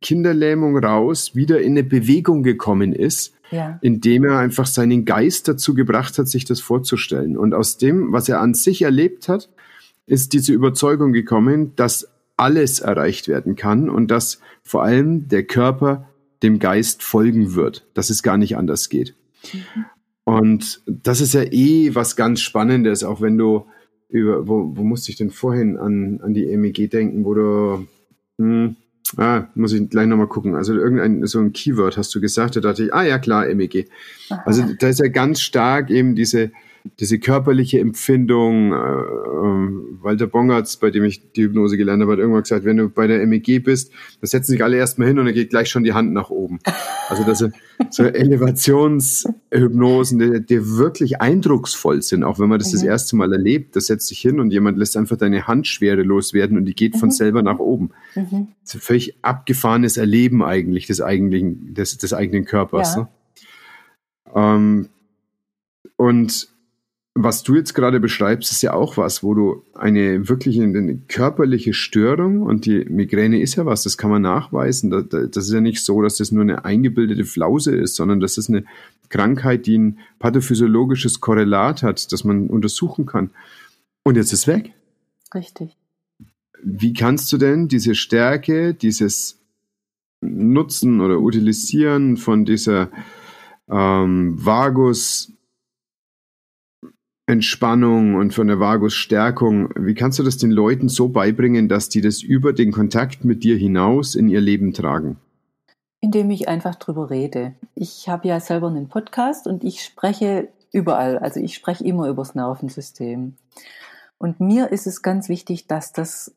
Kinderlähmung raus wieder in eine Bewegung gekommen ist, ja. indem er einfach seinen Geist dazu gebracht hat, sich das vorzustellen. Und aus dem, was er an sich erlebt hat, ist diese Überzeugung gekommen, dass alles erreicht werden kann und dass vor allem der Körper dem Geist folgen wird, dass es gar nicht anders geht. Mhm. Und das ist ja eh was ganz Spannendes, auch wenn du über, wo, wo musste ich denn vorhin an, an die MEG denken, wo du, hm, ah, muss ich gleich nochmal gucken. Also irgendein, so ein Keyword hast du gesagt, da dachte ich, ah ja klar, MEG. Aha. Also da ist ja ganz stark eben diese, diese körperliche Empfindung, äh, äh, Walter Bongartz, bei dem ich die Hypnose gelernt habe, hat irgendwann gesagt, wenn du bei der MEG bist, da setzen sich alle erstmal hin und dann geht gleich schon die Hand nach oben. Also das sind so Elevationshypnosen, die, die wirklich eindrucksvoll sind, auch wenn man das mhm. das erste Mal erlebt, da setzt sich hin und jemand lässt einfach deine Hand schwerelos werden und die geht mhm. von selber nach oben. Mhm. Das ist ein völlig abgefahrenes Erleben eigentlich des eigentlichen, des, des eigenen Körpers. Ja. Ne? Ähm, und was du jetzt gerade beschreibst, ist ja auch was, wo du eine wirklich eine körperliche Störung und die Migräne ist ja was, das kann man nachweisen. Das ist ja nicht so, dass das nur eine eingebildete Flause ist, sondern das ist eine Krankheit, die ein pathophysiologisches Korrelat hat, das man untersuchen kann. Und jetzt ist weg. Richtig. Wie kannst du denn diese Stärke, dieses Nutzen oder Utilisieren von dieser ähm, Vagus Entspannung und von der Vagusstärkung, wie kannst du das den Leuten so beibringen, dass die das über den Kontakt mit dir hinaus in ihr Leben tragen? Indem ich einfach drüber rede. Ich habe ja selber einen Podcast und ich spreche überall. Also ich spreche immer übers Nervensystem. Und mir ist es ganz wichtig, dass das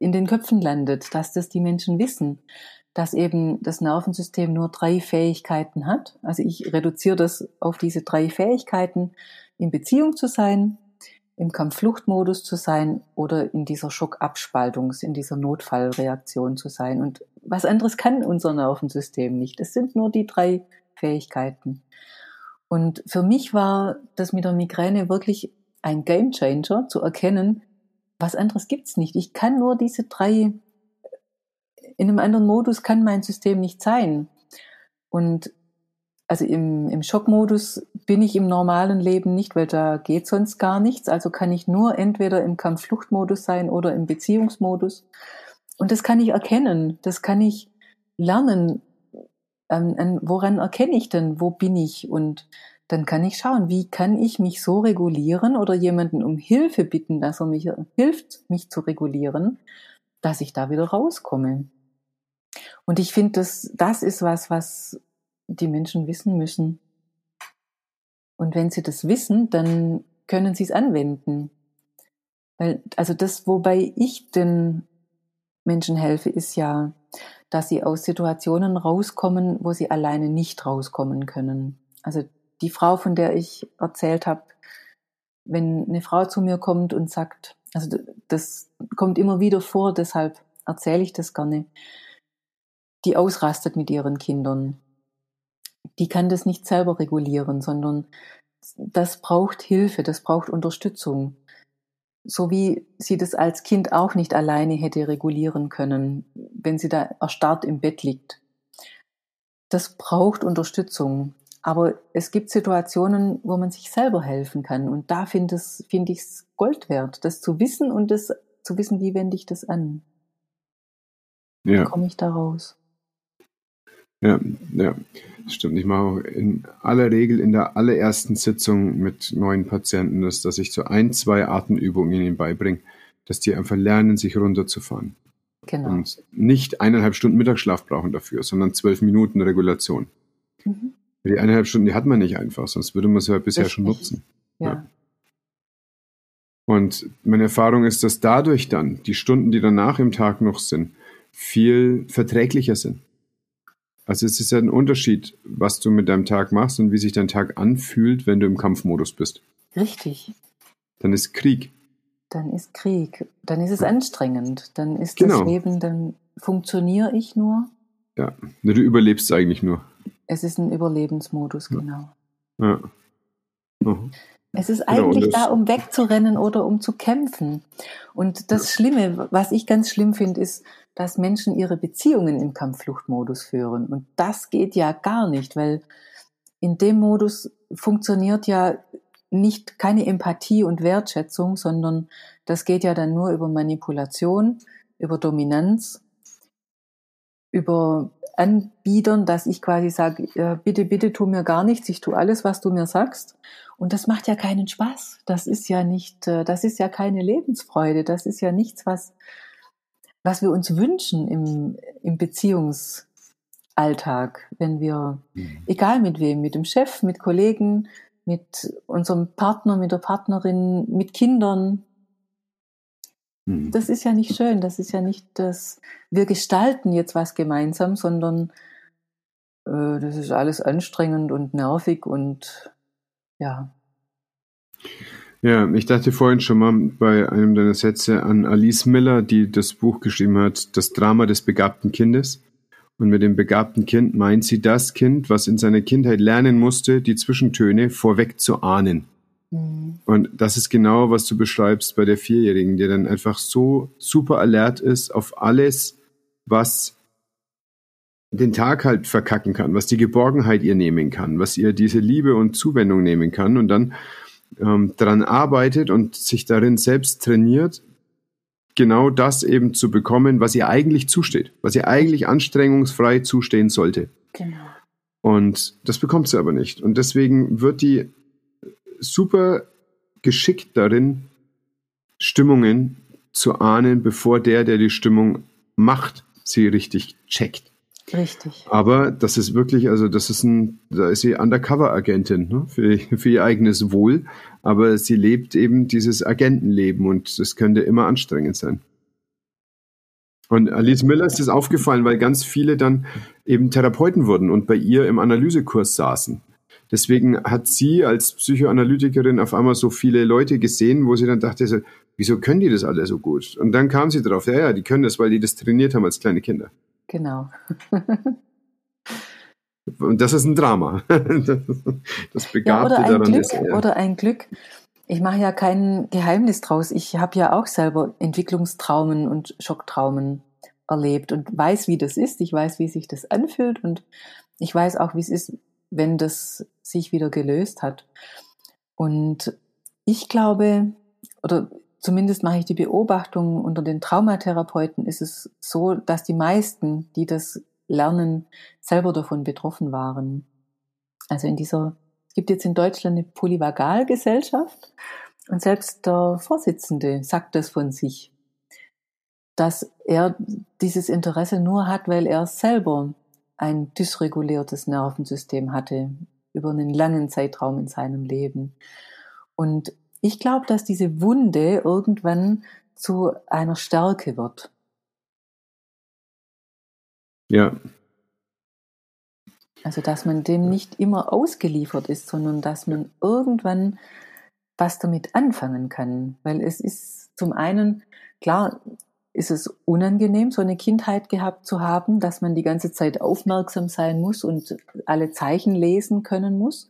in den Köpfen landet, dass das die Menschen wissen, dass eben das Nervensystem nur drei Fähigkeiten hat. Also ich reduziere das auf diese drei Fähigkeiten, in Beziehung zu sein, im Kampffluchtmodus zu sein oder in dieser Schockabspaltungs-, in dieser Notfallreaktion zu sein. Und was anderes kann unser Nervensystem nicht. Es sind nur die drei Fähigkeiten. Und für mich war das mit der Migräne wirklich ein Gamechanger zu erkennen, was anderes gibt's nicht. Ich kann nur diese drei, in einem anderen Modus kann mein System nicht sein. Und also im, im Schockmodus bin ich im normalen Leben nicht, weil da geht sonst gar nichts. Also kann ich nur entweder im Kampffluchtmodus sein oder im Beziehungsmodus. Und das kann ich erkennen, das kann ich lernen. Ähm, woran erkenne ich denn, wo bin ich? Und dann kann ich schauen, wie kann ich mich so regulieren oder jemanden um Hilfe bitten, dass er mich hilft, mich zu regulieren, dass ich da wieder rauskomme. Und ich finde, das, das ist was, was die Menschen wissen müssen. Und wenn sie das wissen, dann können sie es anwenden. Weil, also das, wobei ich den Menschen helfe, ist ja, dass sie aus Situationen rauskommen, wo sie alleine nicht rauskommen können. Also die Frau, von der ich erzählt habe, wenn eine Frau zu mir kommt und sagt, also das kommt immer wieder vor, deshalb erzähle ich das gerne, die ausrastet mit ihren Kindern. Die kann das nicht selber regulieren, sondern das braucht Hilfe, das braucht Unterstützung. So wie sie das als Kind auch nicht alleine hätte regulieren können, wenn sie da erstarrt im Bett liegt. Das braucht Unterstützung. Aber es gibt Situationen, wo man sich selber helfen kann. Und da finde find ich es Gold wert, das zu wissen und das zu wissen, wie wende ich das an. Ja. Wie komme ich da raus? Ja, ja, stimmt. Ich mache in aller Regel in der allerersten Sitzung mit neuen Patienten das, dass ich so ein, zwei Atemübungen ihnen beibringe, dass die einfach lernen, sich runterzufahren. Genau. Und nicht eineinhalb Stunden Mittagsschlaf brauchen dafür, sondern zwölf Minuten Regulation. Mhm. Die eineinhalb Stunden, die hat man nicht einfach, sonst würde man sie ja bisher Richtig. schon nutzen. Ja. ja. Und meine Erfahrung ist, dass dadurch dann die Stunden, die danach im Tag noch sind, viel verträglicher sind. Also es ist ja ein Unterschied, was du mit deinem Tag machst und wie sich dein Tag anfühlt, wenn du im Kampfmodus bist. Richtig. Dann ist Krieg. Dann ist Krieg. Dann ist es anstrengend. Dann ist genau. das Leben, dann funktioniere ich nur. Ja, du überlebst eigentlich nur. Es ist ein Überlebensmodus, genau. Ja. Mhm. Es ist genau, eigentlich genau, da, um wegzurennen oder um zu kämpfen. Und das Schlimme, was ich ganz schlimm finde, ist, dass Menschen ihre Beziehungen im Kampffluchtmodus führen. Und das geht ja gar nicht, weil in dem Modus funktioniert ja nicht keine Empathie und Wertschätzung, sondern das geht ja dann nur über Manipulation, über Dominanz, über Anbietern, dass ich quasi sage, äh, bitte, bitte tu mir gar nichts, ich tu alles, was du mir sagst. Und das macht ja keinen Spaß. Das ist ja nicht, äh, das ist ja keine Lebensfreude. Das ist ja nichts, was, was wir uns wünschen im, im Beziehungsalltag, wenn wir, mhm. egal mit wem, mit dem Chef, mit Kollegen, mit unserem Partner, mit der Partnerin, mit Kindern, Mhm. Das ist ja nicht schön, das ist ja nicht das, wir gestalten jetzt was gemeinsam, sondern äh, das ist alles anstrengend und nervig und ja. Ja, ich dachte vorhin schon mal bei einem deiner Sätze an Alice Miller, die das Buch geschrieben hat, Das Drama des begabten Kindes. Und mit dem begabten Kind meint sie das Kind, was in seiner Kindheit lernen musste, die Zwischentöne vorweg zu ahnen. Mhm. Und das ist genau, was du beschreibst bei der Vierjährigen, die dann einfach so super alert ist auf alles, was den Tag halt verkacken kann, was die Geborgenheit ihr nehmen kann, was ihr diese Liebe und Zuwendung nehmen kann und dann ähm, daran arbeitet und sich darin selbst trainiert, genau das eben zu bekommen, was ihr eigentlich zusteht, was ihr eigentlich anstrengungsfrei zustehen sollte. Genau. Und das bekommt sie aber nicht. Und deswegen wird die super geschickt darin, Stimmungen zu ahnen, bevor der, der die Stimmung macht, sie richtig checkt. Richtig. Aber das ist wirklich, also das ist ein, da ist sie Undercover-Agentin ne, für, für ihr eigenes Wohl, aber sie lebt eben dieses Agentenleben und das könnte immer anstrengend sein. Und Alice Miller ist das aufgefallen, weil ganz viele dann eben Therapeuten wurden und bei ihr im Analysekurs saßen. Deswegen hat sie als Psychoanalytikerin auf einmal so viele Leute gesehen, wo sie dann dachte, so, wieso können die das alle so gut? Und dann kam sie drauf, ja, ja, die können das, weil die das trainiert haben als kleine Kinder. Genau. Und das ist ein Drama. Das Begabte ja, oder ein daran Glück, ist. Ja. Oder ein Glück. Ich mache ja kein Geheimnis draus. Ich habe ja auch selber Entwicklungstraumen und Schocktraumen erlebt und weiß, wie das ist. Ich weiß, wie sich das anfühlt und ich weiß auch, wie es ist, wenn das sich wieder gelöst hat. Und ich glaube, oder zumindest mache ich die Beobachtung, unter den Traumatherapeuten ist es so, dass die meisten, die das lernen, selber davon betroffen waren. Also in dieser, es gibt jetzt in Deutschland eine Polyvagalgesellschaft und selbst der Vorsitzende sagt das von sich, dass er dieses Interesse nur hat, weil er selber ein dysreguliertes Nervensystem hatte über einen langen Zeitraum in seinem Leben. Und ich glaube, dass diese Wunde irgendwann zu einer Stärke wird. Ja. Also, dass man dem nicht immer ausgeliefert ist, sondern dass man irgendwann was damit anfangen kann. Weil es ist zum einen, klar, ist es unangenehm, so eine Kindheit gehabt zu haben, dass man die ganze Zeit aufmerksam sein muss und alle Zeichen lesen können muss.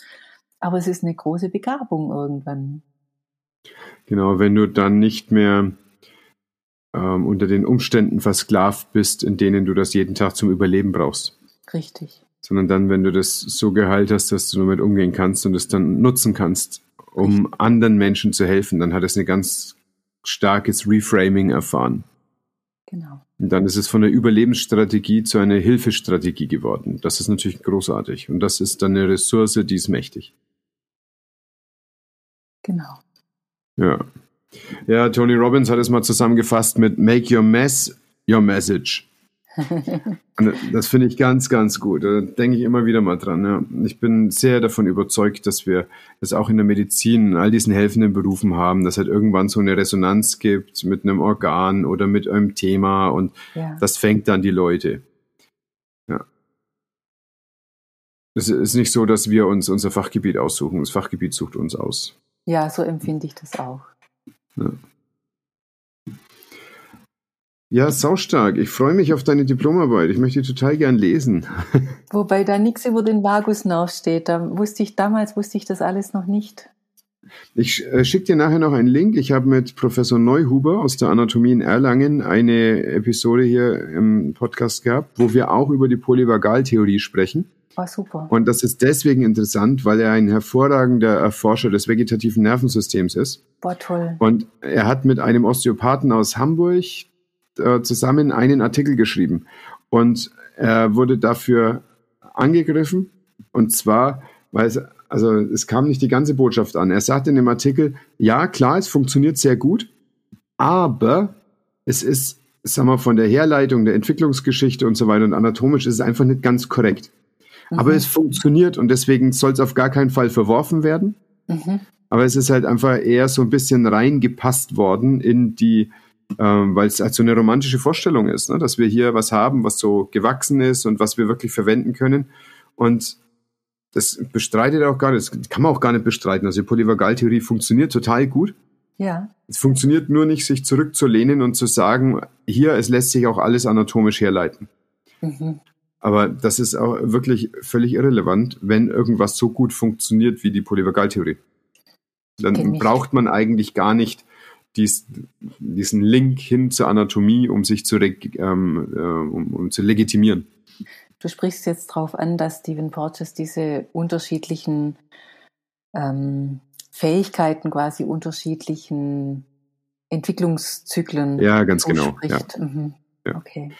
Aber es ist eine große Begabung irgendwann. Genau, wenn du dann nicht mehr ähm, unter den Umständen versklavt bist, in denen du das jeden Tag zum Überleben brauchst. Richtig. Sondern dann, wenn du das so geheilt hast, dass du damit umgehen kannst und es dann nutzen kannst, um Richtig. anderen Menschen zu helfen, dann hat es ein ganz starkes Reframing erfahren. Genau. Und dann ist es von der Überlebensstrategie zu einer Hilfestrategie geworden. Das ist natürlich großartig. Und das ist dann eine Ressource, die ist mächtig. Genau. Ja. Ja, Tony Robbins hat es mal zusammengefasst mit Make your mess your message. Das finde ich ganz, ganz gut. Da denke ich immer wieder mal dran. Ja. Ich bin sehr davon überzeugt, dass wir das auch in der Medizin, in all diesen helfenden Berufen haben, dass halt irgendwann so eine Resonanz gibt mit einem Organ oder mit einem Thema und ja. das fängt dann die Leute. Ja. Es ist nicht so, dass wir uns unser Fachgebiet aussuchen. Das Fachgebiet sucht uns aus. Ja, so empfinde ich das auch. Ja. Ja, saustark. Ich freue mich auf deine Diplomarbeit. Ich möchte die total gern lesen. Wobei da nichts über den Vagusnerv steht. Da wusste ich, damals wusste ich das alles noch nicht. Ich äh, schicke dir nachher noch einen Link. Ich habe mit Professor Neuhuber aus der Anatomie in Erlangen eine Episode hier im Podcast gehabt, wo wir auch über die Polyvagaltheorie sprechen. War super. Und das ist deswegen interessant, weil er ein hervorragender Erforscher des vegetativen Nervensystems ist. War toll. Und er hat mit einem Osteopathen aus Hamburg äh, zusammen einen Artikel geschrieben. Und er wurde dafür angegriffen. Und zwar, weil es, also es kam nicht die ganze Botschaft an. Er sagte in dem Artikel, ja, klar, es funktioniert sehr gut, aber es ist, sagen wir, von der Herleitung, der Entwicklungsgeschichte und so weiter und anatomisch ist es einfach nicht ganz korrekt. Mhm. Aber es funktioniert und deswegen soll es auf gar keinen Fall verworfen werden. Mhm. Aber es ist halt einfach eher so ein bisschen reingepasst worden in die, ähm, weil es halt so eine romantische Vorstellung ist, ne? dass wir hier was haben, was so gewachsen ist und was wir wirklich verwenden können. Und das bestreitet auch gar nicht, das kann man auch gar nicht bestreiten. Also die Polyvagaltheorie funktioniert total gut. Ja. Es funktioniert nur nicht, sich zurückzulehnen und zu sagen, hier, es lässt sich auch alles anatomisch herleiten. Mhm. Aber das ist auch wirklich völlig irrelevant, wenn irgendwas so gut funktioniert wie die Polyvagaltheorie. Dann braucht man eigentlich gar nicht dies, diesen Link hin zur Anatomie, um sich zu, ähm, äh, um, um zu legitimieren. Du sprichst jetzt darauf an, dass Stephen Porges diese unterschiedlichen ähm, Fähigkeiten, quasi unterschiedlichen Entwicklungszyklen. Ja, ganz genau. Ja. Mhm. Ja. Okay.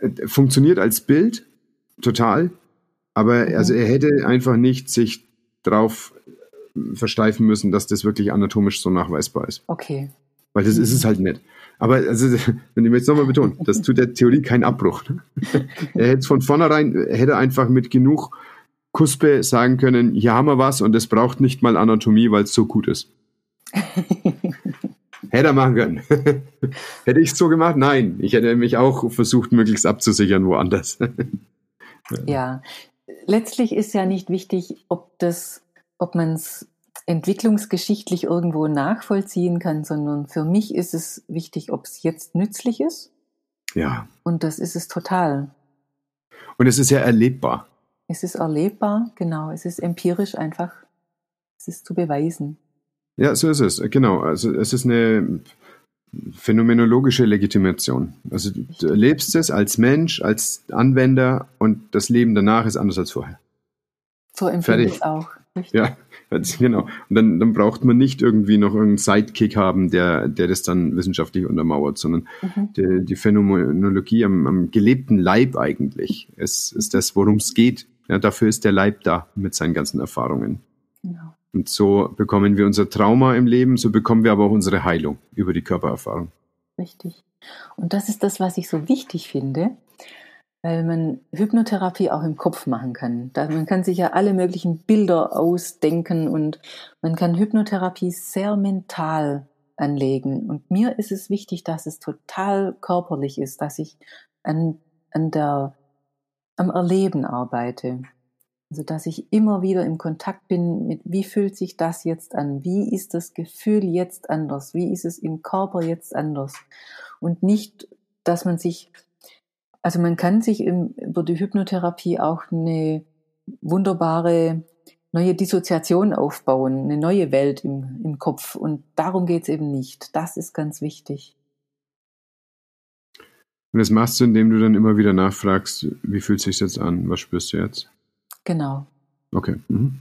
Äh, funktioniert als Bild total, aber mhm. also er hätte einfach nicht sich drauf versteifen müssen, dass das wirklich anatomisch so nachweisbar ist. Okay. Weil das ist es halt nicht. Aber also, wenn ich jetzt nochmal betonen, das tut der Theorie keinen Abbruch. er hätte von vornherein, hätte einfach mit genug Kuspe sagen können, hier haben wir was und es braucht nicht mal Anatomie, weil es so gut ist. Hätte er machen können. hätte ich es so gemacht? Nein. Ich hätte mich auch versucht, möglichst abzusichern woanders. ja. Letztlich ist ja nicht wichtig, ob das, ob man es entwicklungsgeschichtlich irgendwo nachvollziehen kann, sondern für mich ist es wichtig, ob es jetzt nützlich ist. Ja. Und das ist es total. Und es ist ja erlebbar. Es ist erlebbar, genau. Es ist empirisch einfach, es ist zu beweisen. Ja, so ist es, genau. Also es ist eine phänomenologische Legitimation. Also du erlebst es als Mensch, als Anwender und das Leben danach ist anders als vorher. So empfinde ich es auch. Richtig. Ja, genau. Und dann, dann braucht man nicht irgendwie noch irgendeinen Sidekick haben, der, der das dann wissenschaftlich untermauert, sondern mhm. die, die, Phänomenologie am, am, gelebten Leib eigentlich ist, ist das, worum es geht. Ja, dafür ist der Leib da mit seinen ganzen Erfahrungen. Genau. Und so bekommen wir unser Trauma im Leben, so bekommen wir aber auch unsere Heilung über die Körpererfahrung. Richtig. Und das ist das, was ich so wichtig finde, weil man Hypnotherapie auch im Kopf machen kann. man kann sich ja alle möglichen Bilder ausdenken und man kann Hypnotherapie sehr mental anlegen. Und mir ist es wichtig, dass es total körperlich ist, dass ich an, an der, am Erleben arbeite. Also dass ich immer wieder im Kontakt bin mit, wie fühlt sich das jetzt an? Wie ist das Gefühl jetzt anders? Wie ist es im Körper jetzt anders? Und nicht, dass man sich, also man kann sich im, über die Hypnotherapie auch eine wunderbare neue Dissoziation aufbauen, eine neue Welt im, im Kopf. Und darum geht es eben nicht. Das ist ganz wichtig. Und das machst du, indem du dann immer wieder nachfragst, wie fühlt es sich jetzt an? Was spürst du jetzt? Genau. Okay. Mhm.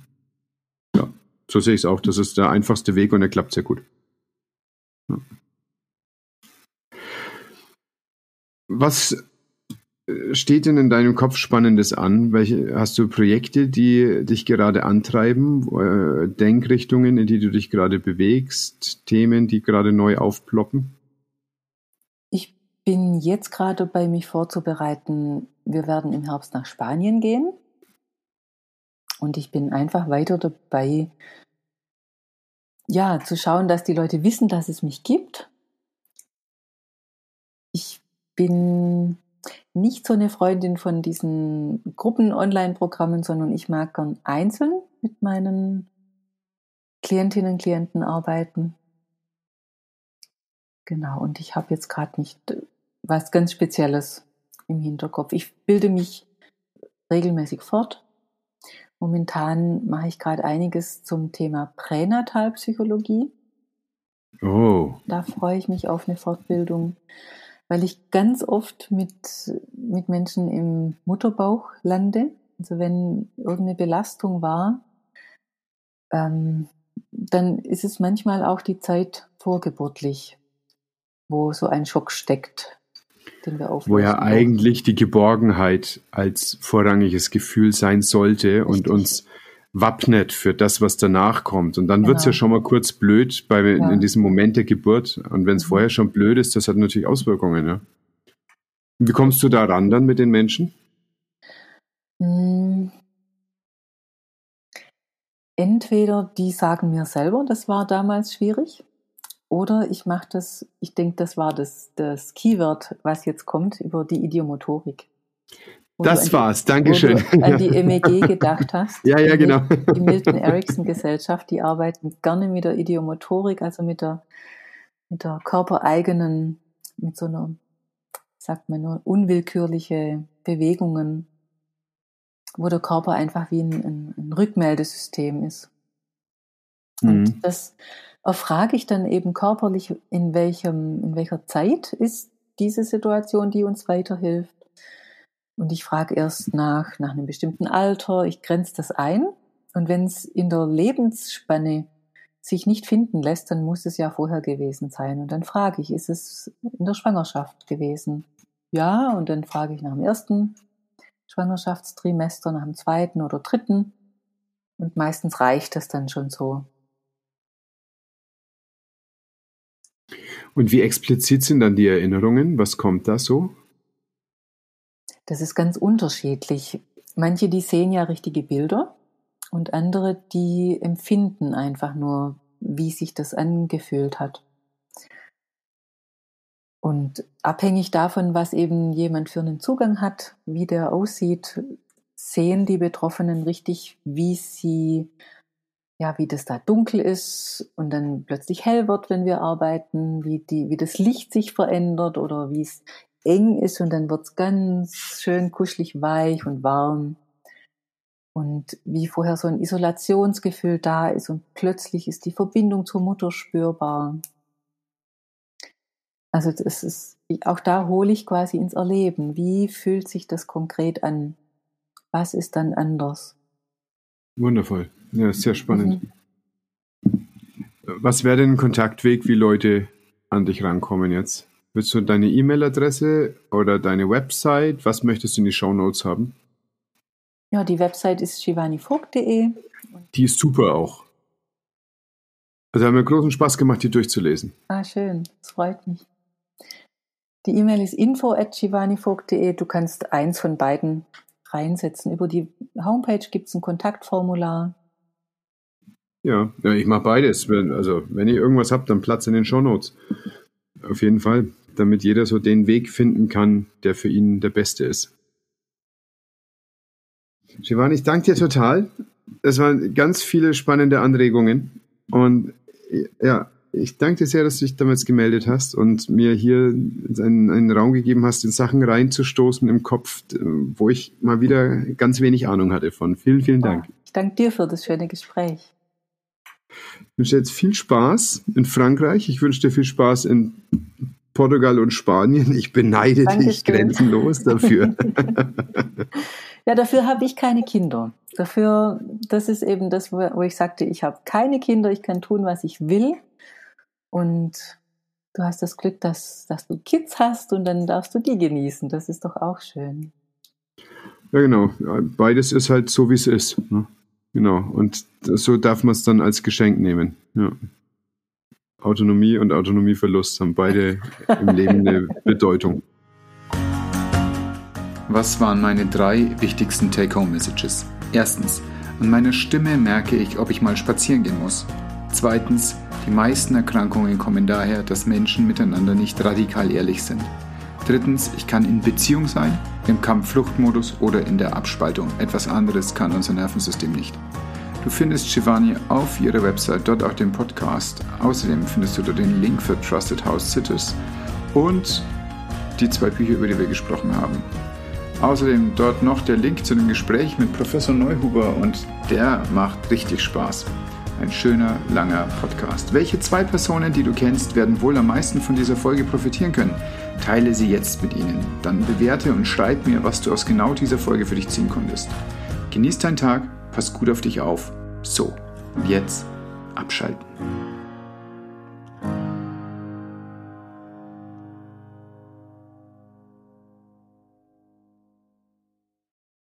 Ja, so sehe ich es auch. Das ist der einfachste Weg und er klappt sehr gut. Ja. Was steht denn in deinem Kopf Spannendes an? Welche, hast du Projekte, die dich gerade antreiben, äh, Denkrichtungen, in die du dich gerade bewegst, Themen, die gerade neu aufploppen? Ich bin jetzt gerade bei mich vorzubereiten. Wir werden im Herbst nach Spanien gehen. Und ich bin einfach weiter dabei, ja, zu schauen, dass die Leute wissen, dass es mich gibt. Ich bin nicht so eine Freundin von diesen Gruppen-Online-Programmen, sondern ich mag gern einzeln mit meinen Klientinnen und Klienten arbeiten. Genau, und ich habe jetzt gerade nicht was ganz Spezielles im Hinterkopf. Ich bilde mich regelmäßig fort Momentan mache ich gerade einiges zum Thema Pränatalpsychologie. Oh. Da freue ich mich auf eine Fortbildung, weil ich ganz oft mit, mit Menschen im Mutterbauch lande. Also wenn irgendeine Belastung war, ähm, dann ist es manchmal auch die Zeit vorgeburtlich, wo so ein Schock steckt den wir auflösen. Wo ja eigentlich die Geborgenheit als vorrangiges Gefühl sein sollte Richtig. und uns wappnet für das, was danach kommt. Und dann genau. wird's ja schon mal kurz blöd bei, ja. in diesem Moment der Geburt. Und wenn es mhm. vorher schon blöd ist, das hat natürlich Auswirkungen. Ja? Wie kommst du da ran dann mit den Menschen? Hm. Entweder die sagen mir selber, das war damals schwierig, oder ich mache das, ich denke, das war das, das Keyword, was jetzt kommt, über die Idiomotorik. Das die, war's, Dankeschön. Wo du an die MEG gedacht hast. ja, ja, genau. Die Milton Erickson Gesellschaft, die arbeiten gerne mit der Idiomotorik, also mit der, mit der körpereigenen, mit so einer, sagt man nur, unwillkürliche Bewegungen, wo der Körper einfach wie ein, ein, ein Rückmeldesystem ist. Und mhm. das erfrage ich dann eben körperlich, in welchem, in welcher Zeit ist diese Situation, die uns weiterhilft. Und ich frage erst nach, nach einem bestimmten Alter, ich grenze das ein. Und wenn es in der Lebensspanne sich nicht finden lässt, dann muss es ja vorher gewesen sein. Und dann frage ich, ist es in der Schwangerschaft gewesen? Ja, und dann frage ich nach dem ersten Schwangerschaftstrimester, nach dem zweiten oder dritten. Und meistens reicht das dann schon so. Und wie explizit sind dann die Erinnerungen? Was kommt da so? Das ist ganz unterschiedlich. Manche, die sehen ja richtige Bilder und andere, die empfinden einfach nur, wie sich das angefühlt hat. Und abhängig davon, was eben jemand für einen Zugang hat, wie der aussieht, sehen die Betroffenen richtig, wie sie, ja, wie das da dunkel ist und dann plötzlich hell wird, wenn wir arbeiten, wie die, wie das Licht sich verändert oder wie es eng ist und dann wird es ganz schön kuschelig weich und warm. Und wie vorher so ein Isolationsgefühl da ist und plötzlich ist die Verbindung zur Mutter spürbar. Also das ist, auch da hole ich quasi ins Erleben. Wie fühlt sich das konkret an? Was ist dann anders? Wundervoll. Ja, sehr spannend. Mhm. Was wäre denn ein Kontaktweg, wie Leute an dich rankommen jetzt? Willst du deine E-Mail-Adresse oder deine Website? Was möchtest du in die Show Notes haben? Ja, die Website ist shivanivogt.de. Die ist super auch. Also haben wir großen Spaß gemacht, die durchzulesen. Ah, schön. Das freut mich. Die E-Mail ist info at shivanivogt.de. Du kannst eins von beiden reinsetzen. Über die Homepage gibt es ein Kontaktformular. Ja, ja ich mache beides. Also, wenn ihr irgendwas habt, dann Platz in den Shownotes. Auf jeden Fall, damit jeder so den Weg finden kann, der für ihn der beste ist. Shivani, ich danke dir total. Es waren ganz viele spannende Anregungen. Und ja, ich danke dir sehr, dass du dich damals gemeldet hast und mir hier einen, einen Raum gegeben hast, in Sachen reinzustoßen im Kopf, wo ich mal wieder ganz wenig Ahnung hatte von. Vielen, vielen Dank. Ich danke dir für das schöne Gespräch. Ich wünsche dir jetzt viel Spaß in Frankreich. Ich wünsche dir viel Spaß in Portugal und Spanien. Ich beneide Dankeschön. dich grenzenlos dafür. ja, dafür habe ich keine Kinder. Dafür, das ist eben das, wo ich sagte, ich habe keine Kinder, ich kann tun, was ich will. Und du hast das Glück, dass, dass du Kids hast und dann darfst du die genießen. Das ist doch auch schön. Ja, genau. Beides ist halt so, wie es ist. Ne? Genau. Und so darf man es dann als Geschenk nehmen. Ja. Autonomie und Autonomieverlust haben beide im Leben eine Bedeutung. Was waren meine drei wichtigsten Take-Home-Messages? Erstens, an meiner Stimme merke ich, ob ich mal spazieren gehen muss. Zweitens, die meisten Erkrankungen kommen daher, dass Menschen miteinander nicht radikal ehrlich sind. Drittens, ich kann in Beziehung sein, im Kampf-Flucht-Modus oder in der Abspaltung. Etwas anderes kann unser Nervensystem nicht. Du findest Shivani auf ihrer Website, dort auch den Podcast. Außerdem findest du dort den Link für Trusted House Sitters und die zwei Bücher, über die wir gesprochen haben. Außerdem dort noch der Link zu dem Gespräch mit Professor Neuhuber und der macht richtig Spaß. Ein schöner, langer Podcast. Welche zwei Personen, die du kennst, werden wohl am meisten von dieser Folge profitieren können? Teile sie jetzt mit ihnen. Dann bewerte und schreib mir, was du aus genau dieser Folge für dich ziehen konntest. Genieß deinen Tag, pass gut auf dich auf. So, jetzt abschalten.